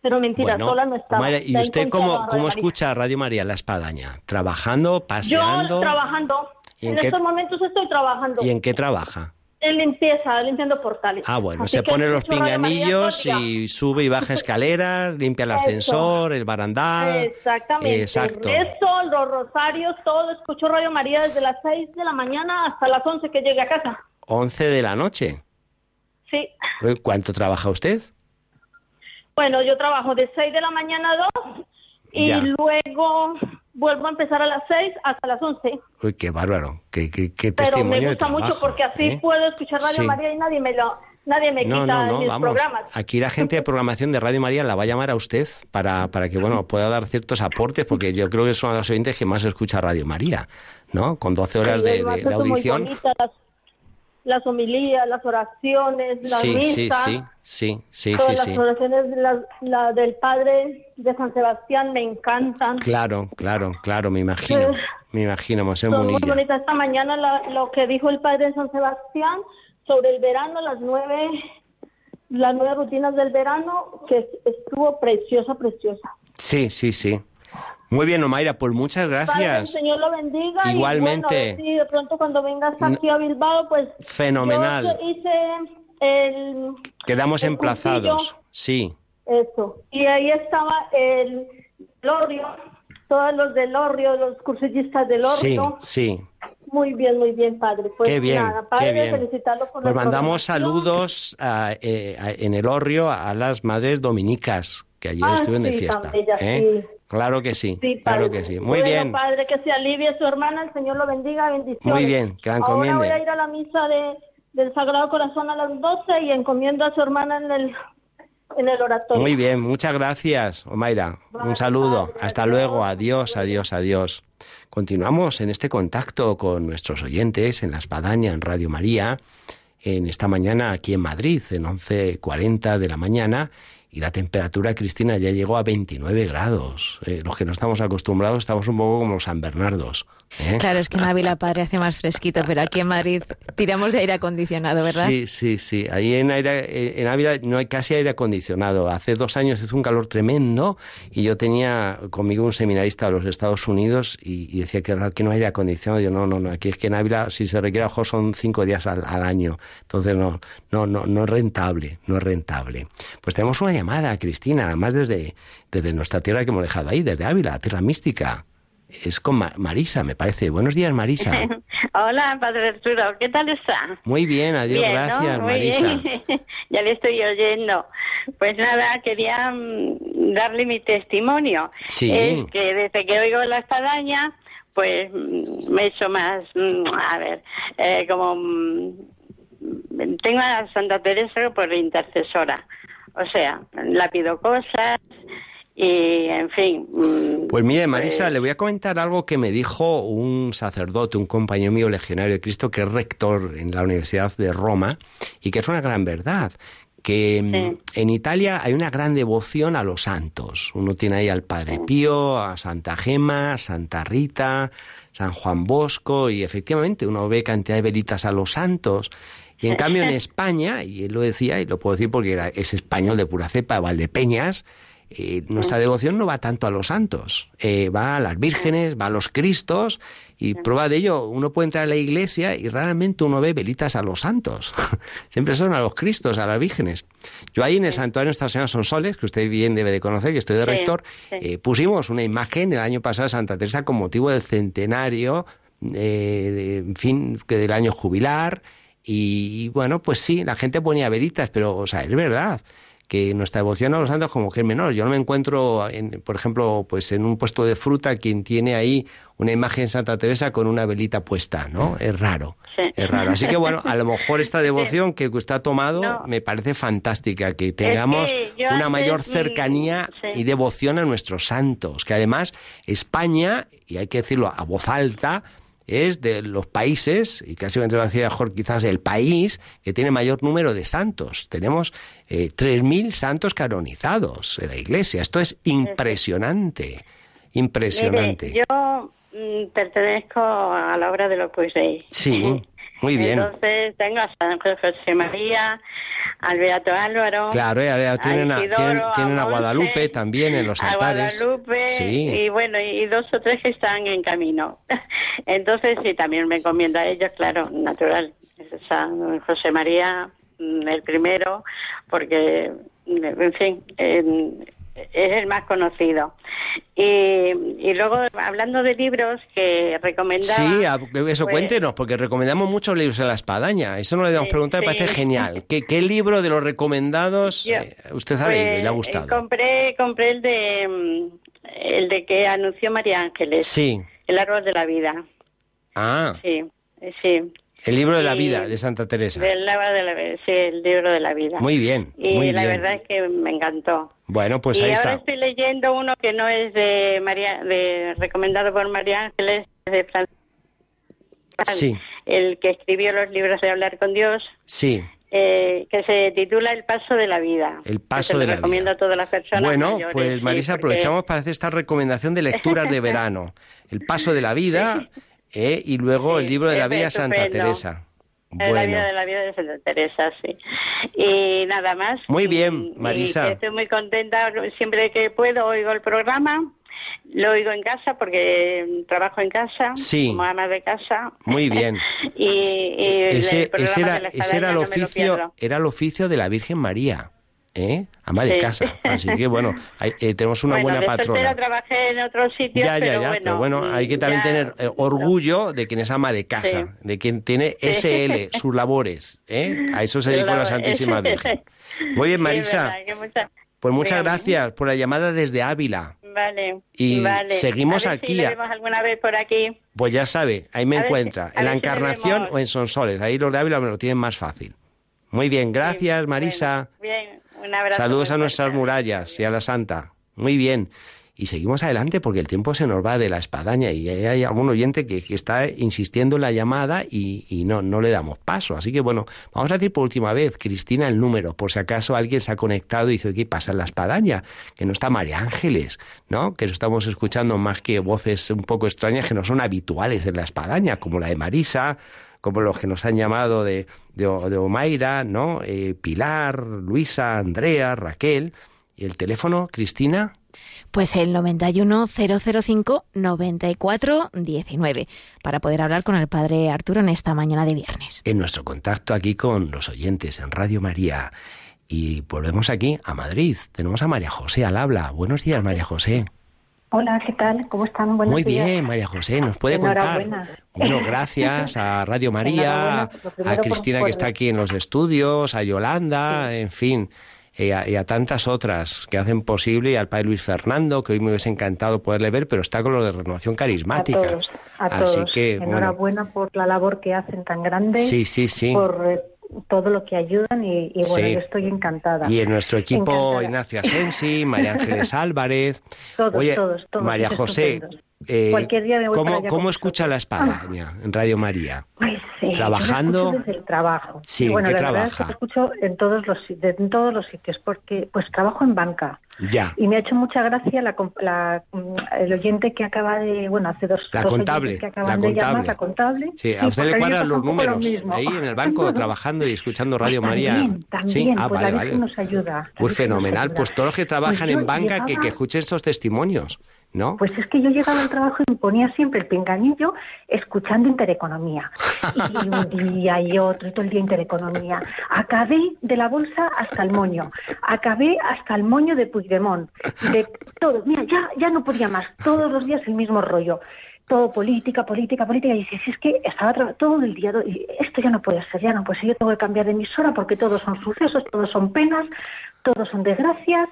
Pero mentira, sola no estaba. ¿Y usted cómo, cómo escucha Radio María La Espadaña? ¿Trabajando, paseando? Yo trabajando. en, estos momentos estoy trabajando. ¿Y en qué trabaja? En limpieza, limpiando portales. Ah, bueno, se pone los pinganillos y sube y baja [laughs] escaleras, limpia el ascensor, el barandal. Exactamente. Exacto. Eso, los rosarios, todo. Escucho Radio María desde las 6 de la mañana hasta las 11 que llegue a casa. ¿11 de la noche? Sí. ¿Cuánto trabaja usted? Bueno, yo trabajo de 6 de la mañana a 2 y luego vuelvo a empezar a las 6 hasta las 11. Uy, qué bárbaro, qué, qué, qué Pero me gusta mucho porque así ¿eh? puedo escuchar Radio María y nadie me lo... Nadie me quita no, no, mis vamos. programas. Aquí la gente de programación de Radio María la va a llamar a usted para, para que bueno pueda dar ciertos aportes, porque yo creo que de los oyentes que más escucha Radio María, ¿no? Con 12 horas de, de, audición las homilías, las oraciones, las misas. Sí, sí, sí, todas las oraciones la, del Padre de San Sebastián me encantan. Claro, claro, claro, me imagino. me imagino, Monseñor Munilla. Muy bonita esta mañana lo que dijo el Padre de San Sebastián sobre el verano, las nueve, las nueve rutinas del verano, que estuvo preciosa, preciosa. Sí, sí, sí. Muy bien, Omaira, pues muchas gracias. el Señor lo bendiga. Igualmente. Y de pronto cuando vengas aquí a Bilbao, pues. Fenomenal. hice el. Quedamos emplazados, sí. Eso. Y ahí estaba el Lorrio, todos los del Lorrio, los cursillistas del Lorrio. Sí, sí. Muy bien, muy bien, padre. Pues qué bien, nada, padre, qué bien. felicitarlo por Pues mandamos saludos eh, en el Orrio a las madres dominicas que ayer ah, estuvieron de sí, fiesta. Bella, ¿eh? sí. Claro que sí, Sí, claro padre. que sí. Muy Bueno, bien, padre, que se alivie su hermana, el Señor lo bendiga, bendiciones. muy bien, que la Ahora encomiende. voy a ir a la misa de, del Sagrado Corazón a las 12 y encomiendo a su hermana en el, en el oratorio. Muy bien, muchas gracias, Omaira. Un saludo. Hasta luego. Adiós, adiós, adiós. Continuamos en este contacto con nuestros oyentes en La Espadaña, en Radio María, en esta mañana aquí en Madrid, en 11.40 de la mañana, y la temperatura, Cristina, ya llegó a 29 grados. Eh, los que no estamos acostumbrados estamos un poco como los San Bernardos. ¿eh? Claro, es que en Ávila Padre hace más fresquito, pero aquí en Madrid tiramos de aire acondicionado, ¿verdad? Sí, sí, sí. Ahí en, aire, en Ávila no hay casi aire acondicionado. Hace dos años hizo un calor tremendo y yo tenía conmigo un seminarista de los Estados Unidos y, decía que aquí no hay aire acondicionado. Yo, no, no, no, aquí es que en Ávila si se requiere ojo son cinco días al, al año. Entonces no, no, no, no es rentable, no es rentable. Pues tenemos una llamada, Cristina, además desde, desde nuestra tierra que hemos dejado ahí, desde Ávila, tierra mística. Es con Marisa, me parece. Buenos días, Marisa. [laughs] Hola, Padre Arturo, ¿qué tal está? Muy bien, adiós, gracias, Marisa. [laughs] ya le estoy oyendo. Pues nada, quería mm, darle mi testimonio. Sí. Es que desde que oigo la espadaña, pues mm, me he hecho más, mm, a ver, eh, como tengo a Santa Teresa por intercesora. O sea, la pido cosas y, en fin. Mm, pues mire, Marisa, pues le voy a comentar algo que me dijo un sacerdote, un compañero mío legionario de Cristo, que es rector en la Universidad de Roma y que es una gran verdad que mm, en Italia hay una gran devoción a los santos. Uno tiene ahí al Padre Pío, a Santa Gema, Santa Rita, San Juan Bosco, y efectivamente uno ve cantidad de velitas a los santos. Y en cambio en España, y él lo decía, y lo puedo decir porque era, es español de pura cepa, Valdepeñas, eh, nuestra devoción no va tanto a los santos, eh, va a las vírgenes, va a los cristos, y prueba de ello, uno puede entrar a la iglesia y raramente uno ve velitas a los santos. [laughs] Siempre son a los cristos, a las vírgenes. Yo ahí en el santuario de Nuestra Señora Sonsoles, que usted bien debe de conocer, que estoy de rector, eh, pusimos una imagen el año pasado de Santa Teresa con motivo del centenario, en fin, que del año jubilar, y, bueno, pues sí, la gente ponía velitas, pero, o sea, es verdad que nuestra devoción a los santos como que es menor. Yo no me encuentro, en, por ejemplo, pues en un puesto de fruta quien tiene ahí una imagen de Santa Teresa con una velita puesta, ¿no? Es raro, es raro. Así que bueno, a lo mejor esta [laughs] devoción que usted ha tomado me parece fantástica, que tengamos una mayor cercanía y devoción a nuestros santos, que además España, y hay que decirlo a voz alta, es de los países, y casi me a decir mejor quizás el país, que tiene mayor número de santos. Tenemos eh, 3.000 santos canonizados en la iglesia. Esto es impresionante, impresionante. yo mm, pertenezco a la obra de los Rey. Sí. Muy bien. Entonces tengo a San José María, al Beato Álvaro. Claro, tienen, a, tienen, a, Guadalupe también en los altares. A Guadalupe, sí. y bueno, y dos o tres que están en camino. [laughs] Entonces sí, también me encomiendo a ellos, claro, natural. San José María, mm, el primero, porque, en fin, es el más conocido. Y, luego, hablando de libros que recomendaba... Sí, eso pues cuéntenos, porque recomendamos muchos libros en la espadaña. Eso no le habíamos preguntado, me parece genial. [laughs] ¿Qué, libro de los recomendados eh, usted ha leído y le ha pues, gustado? compré, compré el de, mm, el de que anunció María Ángeles. Sí. El árbol de la vida. Ah. Sí, sí. El libro de la vida de Santa Teresa. de la, sí, el libro de la vida. Muy bien. Y la verdad es que me encantó. Bueno, pues ahí está. ahora estoy leyendo uno que no es de María, de recomendado por María Ángeles, de Francisco. Sí. El que escribió los libros de hablar con Dios. Sí. Eh, que se titula El paso de la vida. El paso de la recomiendo a todas las personas. Bueno, pues Marisa, aprovechamos para hacer esta recomendación de lecturas de [laughs] verano. El paso de la vida ¿eh? y luego el libro de la vida Santa Teresa. Bueno. La vida de la vida de Santa Teresa, sí. Y nada más. Muy bien, Marisa. estoy muy contenta. Siempre que puedo oigo el programa. Lo oigo en casa porque trabajo en casa, sí. como ama de casa. Muy bien. [laughs] y, ese, era, ese era el oficio, era el oficio de la Virgen María. ¿Eh? ama de casa. Así que bueno, [laughs] eh, tenemos una buena patrona. trabajé en otro sitio, ya, ya, ya, pero bueno, hay que también tener eh, orgullo de quien es ama de casa, de quien tiene SL, sus labores. ¿eh? A eso se dedica la Santísima Virgen. [laughs] Muy bien, Marisa. Pues muchas gracias por la llamada desde Ávila. Vale. Y seguimos aquí. Si vemos alguna vez por aquí. Pues ya sabe, ahí me encuentra, en la Encarnación o en Sonsoles. Ahí los de Ávila me lo tienen más fácil. Muy bien, gracias Marisa. bien. Saludos a nuestras murallas y a la Santa. Muy bien. y seguimos adelante porque el tiempo se nos va de la espadaña y hay algún oyente que, está insistiendo en la llamada y, no, no le damos paso. Así que bueno, vamos a decir por última vez, Cristina, el número, por si acaso alguien se ha conectado y dice, ¿qué pasa en la espadaña? Que no está María Ángeles, ¿no? Que no estamos escuchando más que voces un poco extrañas que no son habituales en la espadaña, como la de Marisa, como los que nos han llamado de, de, Omaira, ¿no? Eh, Pilar, Luisa, Andrea, Raquel. ¿Y el teléfono, Cristina? Pues el 91005-9419, para poder hablar con el padre Arturo en esta mañana de viernes. En nuestro contacto aquí con los oyentes en Radio María. Y volvemos aquí a Madrid. Tenemos a María José al habla. Buenos días, María José. Hola, ¿qué tal? ¿Cómo están? Buenos Muy bien, María José, ¿nos puede contar? Bueno, gracias a Radio María, a Cristina que está aquí en los estudios, a Yolanda, en fin y a, tantas otras que hacen posible, y al padre Luis Fernando, que hoy me hubiese encantado poderle ver, pero está con lo de renovación carismática. A todos, a todos. que, Enhorabuena por la labor que hacen tan grande. Sí, sí, sí. Por eh, todo lo que ayudan y, bueno, yo estoy encantada. Y en nuestro equipo Ignacio Asensi, María [laughs] Ángeles Álvarez. Todos, Oye, todos, todos. María José, eh, Cualquier día me voy ¿cómo, ¿cómo escucha la espadaña en Radio María? Pues trabajando desde el trabajo. Sí bueno la verdad es que escucho en todos los en todos los sitios porque pues trabajo en banca. Ya. Y me ha hecho mucha gracia la, la el oyente que acaba de bueno hace dos la contable que la contable. De llamar, la contable. Sí, a usted le cuadran los números ahí en el banco [laughs] trabajando y escuchando Radio pues María. también, también, sí ah, pues vale, vale. nos ayuda muy fenomenal. pues todos los que trabajan pues en banca que, que escuchen estos testimonios Pues es que yo llegaba al trabajo y me ponía siempre el pinganillo escuchando intereconomía. Y un día y otro, y todo el día intereconomía. Acabé de la bolsa hasta el moño. Acabé hasta el moño de Puigdemont. De todo. Mira, ya, ya no podía más. Todos los días el mismo rollo. Todo política, política, política. Y si es que estaba todo el día. Esto ya no puede ser, ya no puede ser. Yo tengo que cambiar de emisora porque todos son sucesos, todos son penas, todos son desgracias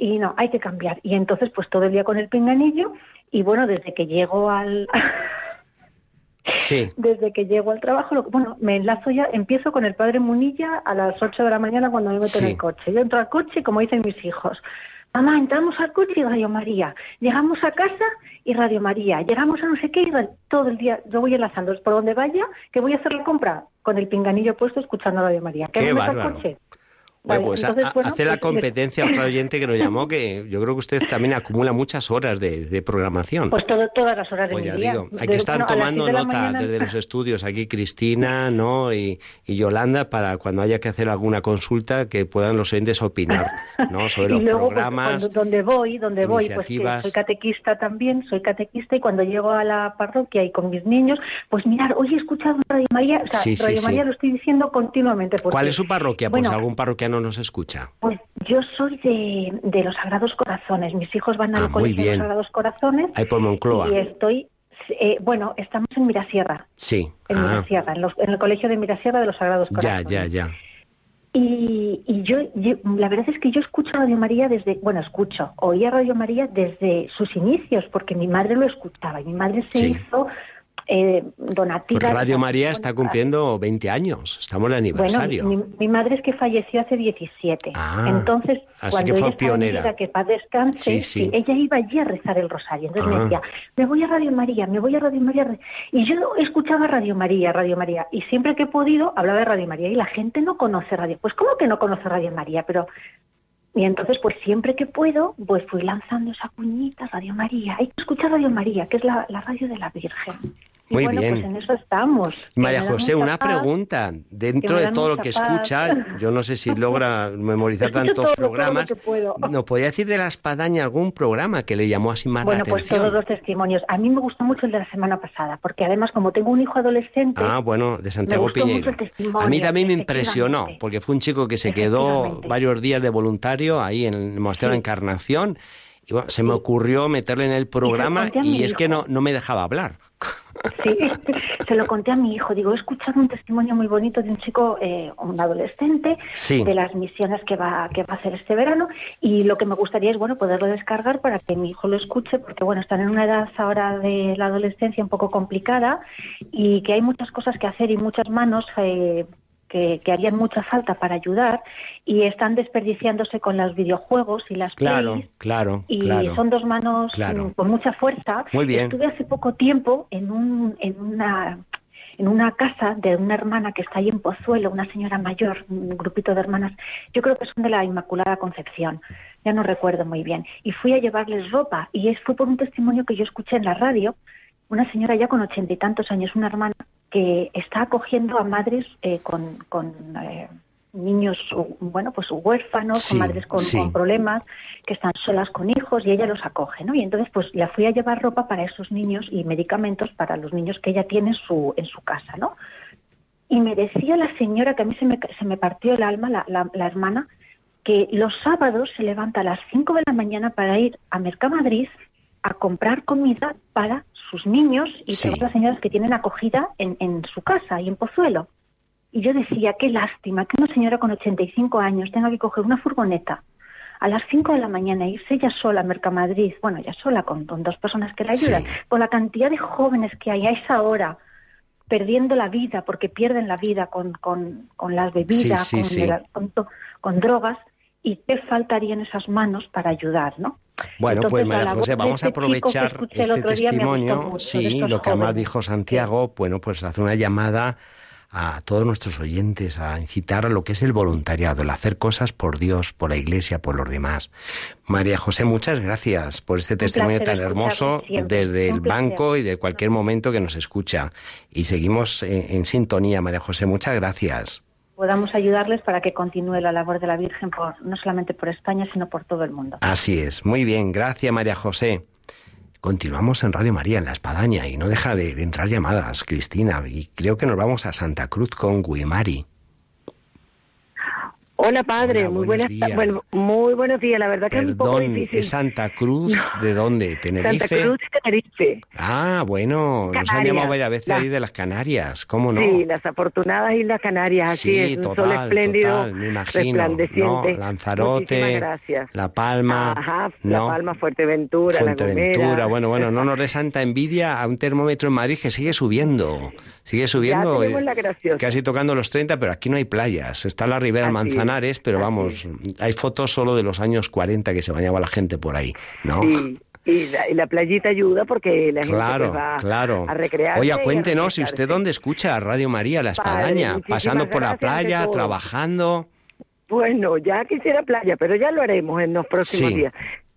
y no, hay que cambiar. Y entonces, pues todo el día con el pinganillo y bueno, desde que llego al... [laughs] Sí. Desde que llego al trabajo, lo, bueno, me enlazo ya, empiezo con el padre Munilla a las 8 de la mañana cuando me meto en el coche. Yo entro al coche y como dicen mis hijos, mamá, entramos al coche y Radio María, llegamos a casa y Radio María, llegamos a no sé qué y todo el día yo voy enlazando, por donde vaya, que voy a hacer la compra con el pinganillo puesto escuchando Radio María. ¿Qué, ¿Qué al coche? Bueno, pues hace la pues, competencia a otro oyente que nos llamó, que yo creo que usted también acumula muchas horas de, programación. Pues todas las horas de pues mi día. Digo, aquí están tomando nota desde los estudios, aquí Cristina ¿no? Y, Yolanda, para cuando haya que hacer alguna consulta que puedan los oyentes opinar ¿no? [laughs] sobre los luego, pues, programas. donde voy, donde voy, pues soy catequista también, soy catequista y cuando llego a la parroquia y con mis niños, pues mirar, hoy he escuchado Radio María, o sea, Radio María lo estoy diciendo continuamente. ¿Cuál es su parroquia? Pues algún parroquia no nos escucha? Pues yo soy de, los Sagrados Corazones. Mis hijos van al ah, colegio de los Sagrados Corazones. Ahí por Moncloa. Y estoy eh, bueno, estamos en Mirasierra. Sí. En ah. Mirasierra, en, el colegio de Mirasierra de los Sagrados Corazones. Ya, ya, ya. Y, y yo, la verdad es que yo escucho Radio María desde, bueno, escucho, oía Radio María desde sus inicios, porque mi madre lo escuchaba y mi madre se hizo eh, donativas. Pues Radio María está cumpliendo 20 años, estamos en el aniversario. Bueno, mi, madre es que falleció hace 17. Ah, Entonces, cuando que fue ella pionera. que para descanse, ella iba allí a rezar el rosario. Entonces me ah. decía, me voy a Radio María, me voy a Radio María. Y yo escuchaba Radio María, Radio María. Y siempre que he podido, hablaba de Radio María. Y la gente no conoce Radio. Pues, ¿cómo que no conoce Radio María? Pero y entonces, pues siempre que puedo, pues fui lanzando esa cuñita, Radio María. Hay que escuchar Radio María, que es la, la radio de la Virgen. Muy bueno, bien. Pues en eso estamos. María José, una pregunta. Dentro de todo lo que escucha, yo no sé si logra [laughs] memorizar tantos programas. ¿No podía decir de la espadaña algún programa que le llamó así más la atención? Bueno, pues todos los testimonios. A mí me gustó mucho el de la semana pasada, porque además, como tengo un hijo adolescente. Ah, bueno, de Santiago Piñeiro. A mí también me impresionó, porque fue un chico que se quedó varios días de voluntario ahí en el Monasterio de Encarnación. Y bueno, se me ocurrió meterle en el programa y, es que no, no me dejaba hablar. Sí, se lo conté a mi hijo. Digo, he escuchado un testimonio muy bonito de un chico, eh, un adolescente, de las misiones que va, que va a hacer este verano. Y lo que me gustaría es, bueno, poderlo descargar para que mi hijo lo escuche, porque, bueno, están en una edad ahora de la adolescencia un poco complicada y que hay muchas cosas que hacer y muchas manos eh, que, harían mucha falta para ayudar y están desperdiciándose con los videojuegos y las claro, claro, y son dos manos con mucha fuerza. Muy bien. Estuve hace poco tiempo en un en una en una casa de una hermana que está ahí en Pozuelo, una señora mayor, un grupito de hermanas, yo creo que son de la Inmaculada Concepción, ya no recuerdo muy bien, y fui a llevarles ropa y fue por un testimonio que yo escuché en la radio, una señora ya con ochenta y tantos años, una hermana que está acogiendo a madres eh, con, con eh, niños, bueno, pues huérfanos, madres con, problemas, que están solas con hijos y ella los acoge, ¿no? Y entonces pues la fui a llevar ropa para esos niños y medicamentos para los niños que ella tiene en su, en su casa, ¿no? Y me decía la señora, que a mí se me, se me partió el alma, la, la, hermana, que los sábados se levanta a las 5 de la mañana para ir a Mercamadrid a comprar comida para sus niños y todas las señoras que tienen acogida en, en su casa y en Pozuelo. Y yo decía, qué lástima que una señora con 85 años tenga que coger una furgoneta a las 5 de la mañana e irse ella sola a Mercamadrid, bueno, ya sola con, dos personas que la ayudan, con la cantidad de jóvenes que hay a esa hora perdiendo la vida porque pierden la vida con, con, con las bebidas, con, con, drogas, y qué faltarían esas manos para ayudar, ¿no? Bueno, pues María José, vamos a este aprovechar este testimonio, sí, lo que además dijo Santiago, bueno, pues hace una llamada a todos nuestros oyentes a incitar a lo que es el voluntariado, el hacer cosas por Dios, por la Iglesia, por los demás. María José, muchas gracias por este testimonio tan hermoso desde el banco y de cualquier momento que nos escucha. Y seguimos en, sintonía, María José, muchas gracias podamos ayudarles para que continúe la labor de la Virgen por, no solamente por España, sino por todo el mundo. Así es. Muy bien. Gracias, María José. Continuamos en Radio María, en La Espadaña, y no deja de, entrar llamadas, Cristina, y creo que nos vamos a Santa Cruz con Guimari. Hola, padre. muy buenas bueno, muy buenos días. La verdad que es un poco difícil. ¿Es Santa Cruz [laughs] de dónde? ¿Tenerife? Santa Cruz de Tenerife. Ah, bueno. Nos han llamado varias veces ahí de las Canarias. ¿Cómo no? Sí, las afortunadas Islas Canarias. Así es. Un sol espléndido. Total, me imagino. ¿no? Lanzarote. gracias. La Palma. Ajá. La Palma, Fuerteventura. Fuerteventura. bueno, bueno. No nos dé [laughs] santa envidia a un termómetro en Madrid que sigue subiendo. Sigue subiendo. casi tocando los 30, pero aquí no hay playas. Está la Ribera Manzana pero vamos, hay fotos solo de los años 40 que se bañaba la gente por ahí, ¿no? Y la, playita ayuda porque la gente pues, va claro. a recrear. Oye, cuéntenos, ¿y usted dónde escucha Radio María, La Espadaña? ¿Pasando por la playa, trabajando? Bueno, ya quisiera playa, pero ya lo haremos en los próximos días.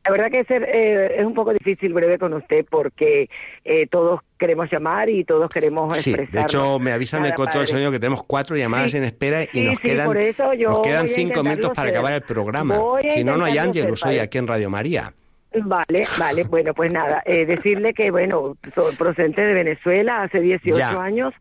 La verdad que ser, eh, es un poco difícil breve con usted porque eh, todos queremos llamar y todos queremos sí, de hecho me avisan de control del sonido que tenemos cuatro llamadas en espera y nos quedan nos quedan cinco minutos para acabar el programa. Si no, no hay Ángel soy aquí en Radio María. Vale, vale, bueno, pues nada, eh, decirle que, bueno, soy procedente de Venezuela hace 18 años,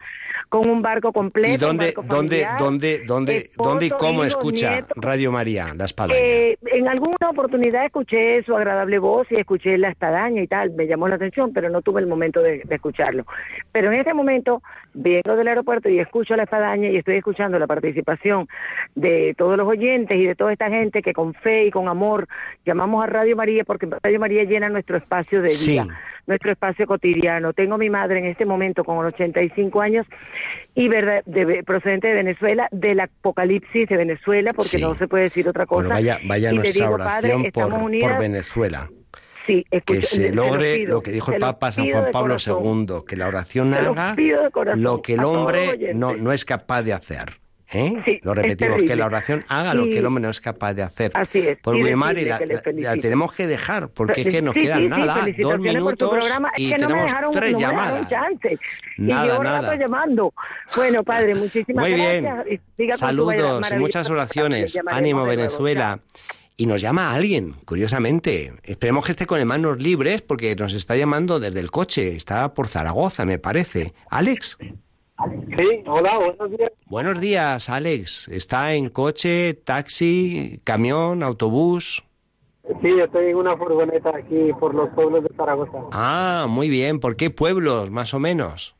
con un barco completo. ¿Y dónde, dónde, dónde, dónde, dónde y cómo escucha Radio María, La Espadaña? Eh, en alguna oportunidad escuché su agradable voz y escuché La Espadaña y tal, me llamó la atención, pero no tuve el momento de, escucharlo. Pero en este momento vengo del aeropuerto y escucho La Espadaña y estoy escuchando la participación de todos los oyentes y de toda esta gente que con fe y con amor llamamos a Radio María porque Radio María llena nuestro espacio de vida nuestro espacio cotidiano. Tengo mi madre en este momento con 85 años y verdad, de, procedente de Venezuela, del apocalipsis de Venezuela, porque no se puede decir otra cosa. vaya, vaya nuestra oración por, por Venezuela. Sí, que se logre lo, que dijo el Papa San Juan Pablo II, que la oración haga lo que el hombre no, no es capaz de hacer. ¿Eh? lo repetimos, que la oración haga lo que el hombre no es capaz de hacer. Así es. Por Guimari la, la, tenemos que dejar, porque es que nos quedan nada, dos minutos y tenemos tres llamadas. Nada, y nada. llamando. Bueno, padre, muchísimas Muy gracias. bien. Saludos y muchas oraciones. Ánimo, Venezuela. Y nos llama alguien, curiosamente. Esperemos que esté con manos libres porque nos está llamando desde el coche. Está por Zaragoza, me parece. Alex. Sí, hola, buenos días. Buenos días, Alex. ¿Está en coche, taxi, camión, autobús? Sí, estoy en una furgoneta aquí por los pueblos de Zaragoza. Ah, muy bien. ¿Por qué pueblos, más o menos?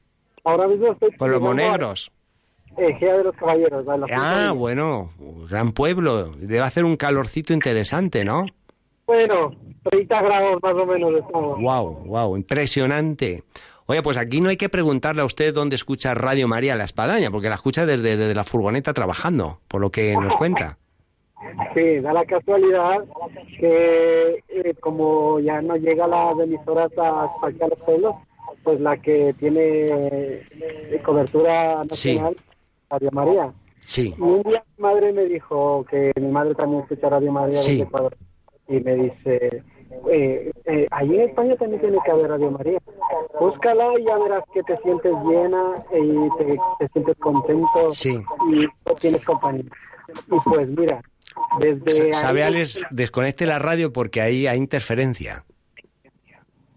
Ahora mismo estoy... Por los monegros. Egea de los Caballeros. ah, bueno, gran pueblo. Debe hacer un calorcito interesante, ¿no? Bueno, 30 grados más o menos Wow, wow, impresionante. Oye, pues aquí no hay que preguntarle a usted dónde escucha Radio María La Espadaña, porque la escucha desde, la furgoneta trabajando, por lo que nos cuenta. Sí, da la casualidad que eh, como ya no llega las emisoras a, a los pueblos, pues la que tiene eh, cobertura nacional, Radio María. Sí. Y un día mi madre me dijo que mi madre también escucha Radio María sí. Ecuador y me dice, eh, eh, allí en España también tiene que haber Radio María. Búscala y ya verás que te sientes llena y te, sientes contento y tienes compañía. Y pues mira, desde... ¿Sabe, Alex? Desconecte la radio porque ahí hay interferencia.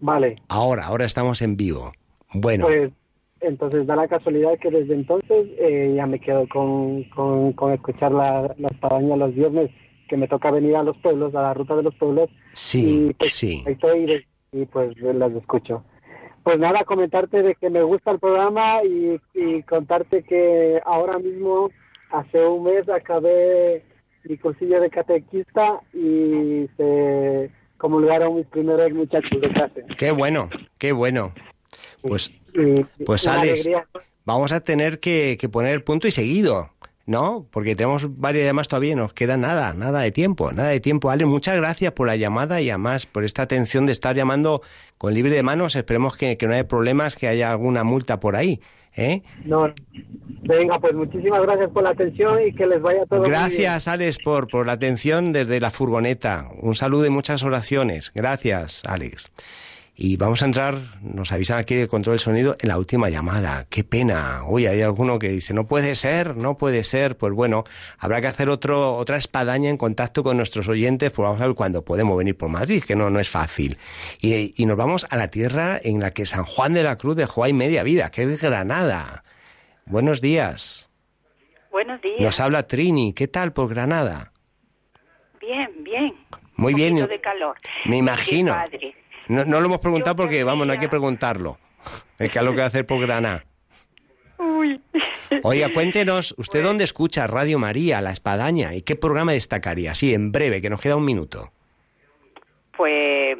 Vale. Ahora, ahora estamos en vivo. Bueno. Pues entonces da la casualidad que desde entonces eh, ya me quedo con, con, escuchar la, la espadaña los viernes que me toca venir a los pueblos, a la ruta de los pueblos. Sí, y, pues, sí. Estoy y pues las escucho. Pues nada, comentarte de que me gusta el programa y, y contarte que ahora mismo, hace un mes, acabé mi cursillo de catequista y se comulgaron mis primeros muchachos de clase. Qué bueno, qué bueno. Pues, pues Alex, vamos a tener que, que poner punto y seguido ¿no? Porque tenemos varias llamadas todavía, nos queda nada, nada de tiempo, nada de tiempo. Ale, muchas gracias por la llamada y además por esta atención de estar llamando con libre de manos. Esperemos que, no haya problemas, que haya alguna multa por ahí. ¿eh? No, venga, pues muchísimas gracias por la atención y que les vaya todo Gracias, Alex, por, por la atención desde la furgoneta. Un saludo y muchas oraciones. Gracias, Alex. Y vamos a entrar, nos avisan aquí de control del sonido, en la última llamada. Qué pena. Uy, hay alguno que dice, no puede ser, no puede ser. Pues bueno, habrá que hacer otro, otra espadaña en contacto con nuestros oyentes, pues vamos a ver cuándo podemos venir por Madrid, que no, no es fácil. Y, y nos vamos a la tierra en la que San Juan de la Cruz dejó ahí media vida, que es Granada. Buenos días. Buenos días. Nos habla Trini. ¿Qué tal por Granada? Bien, bien. Muy bien. de calor. Me imagino. No, no lo hemos preguntado porque, vamos, no hay que preguntarlo. Es que algo que hacer por Granada. Uy. Oiga, cuéntenos, ¿usted dónde escucha Radio María, La Espadaña? ¿Y qué programa destacaría? Sí, en breve, que nos queda un minuto. Pues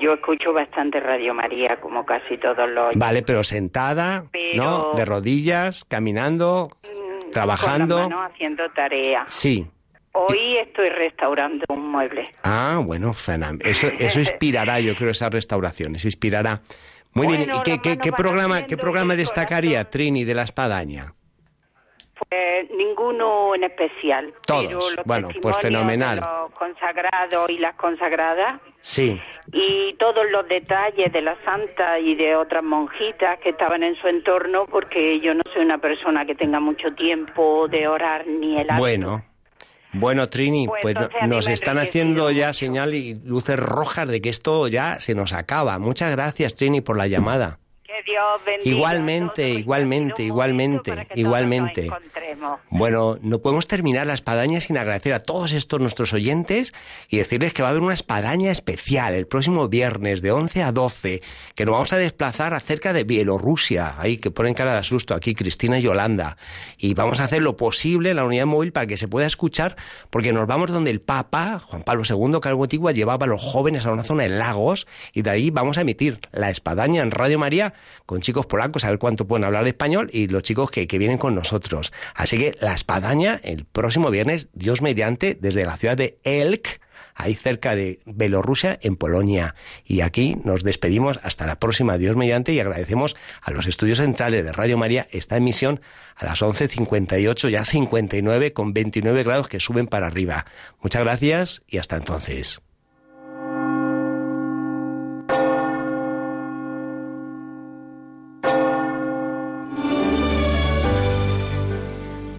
yo escucho bastante Radio María, como casi todos los... Vale, pero sentada, ¿no? De rodillas, caminando, mm, trabajando... Con haciendo tarea. Sí. Hoy estoy restaurando un mueble. Ah, bueno, Eso, [laughs] eso inspirará, yo creo, esas restauraciones, inspirará. Muy bien, ¿y qué, qué, programa, qué programa destacaría Trini de la Espadaña? Pues ninguno en especial. Todos. bueno, pues fenomenal. los consagrados y las consagradas. Sí. Y todos los detalles de la santa y de otras monjitas que estaban en su entorno, porque yo no soy una persona que tenga mucho tiempo de orar ni el Bueno, bueno, Trini, pues, pues nos están haciendo ya señal y luces rojas de que esto ya se nos acaba. Muchas gracias, Trini, por la llamada. Igualmente, igualmente, igualmente, igualmente. Bueno, no podemos terminar la espadaña sin agradecer a todos estos nuestros oyentes y decirles que va a haber una espadaña especial el próximo viernes de 11 a 12, que nos vamos a desplazar acerca de Bielorrusia, ahí que ponen cara de asusto aquí Cristina y Yolanda, y vamos a hacer lo posible en la unidad móvil para que se pueda escuchar, porque nos vamos donde el Papa, Juan Pablo II, Calvo Antigua, llevaba a los jóvenes a una zona de lagos y de ahí vamos a emitir la espadaña en Radio María con chicos polacos, a ver cuánto pueden hablar de español, y los chicos que, vienen con nosotros. Así que la espadaña, el próximo viernes, Dios mediante, desde la ciudad de Elk, ahí cerca de Bielorrusia, en Polonia. Y aquí nos despedimos hasta la próxima, Dios mediante, y agradecemos a los estudios centrales de Radio María esta emisión a las 11.58, ya 59, con 29 grados que suben para arriba. Muchas gracias y hasta entonces.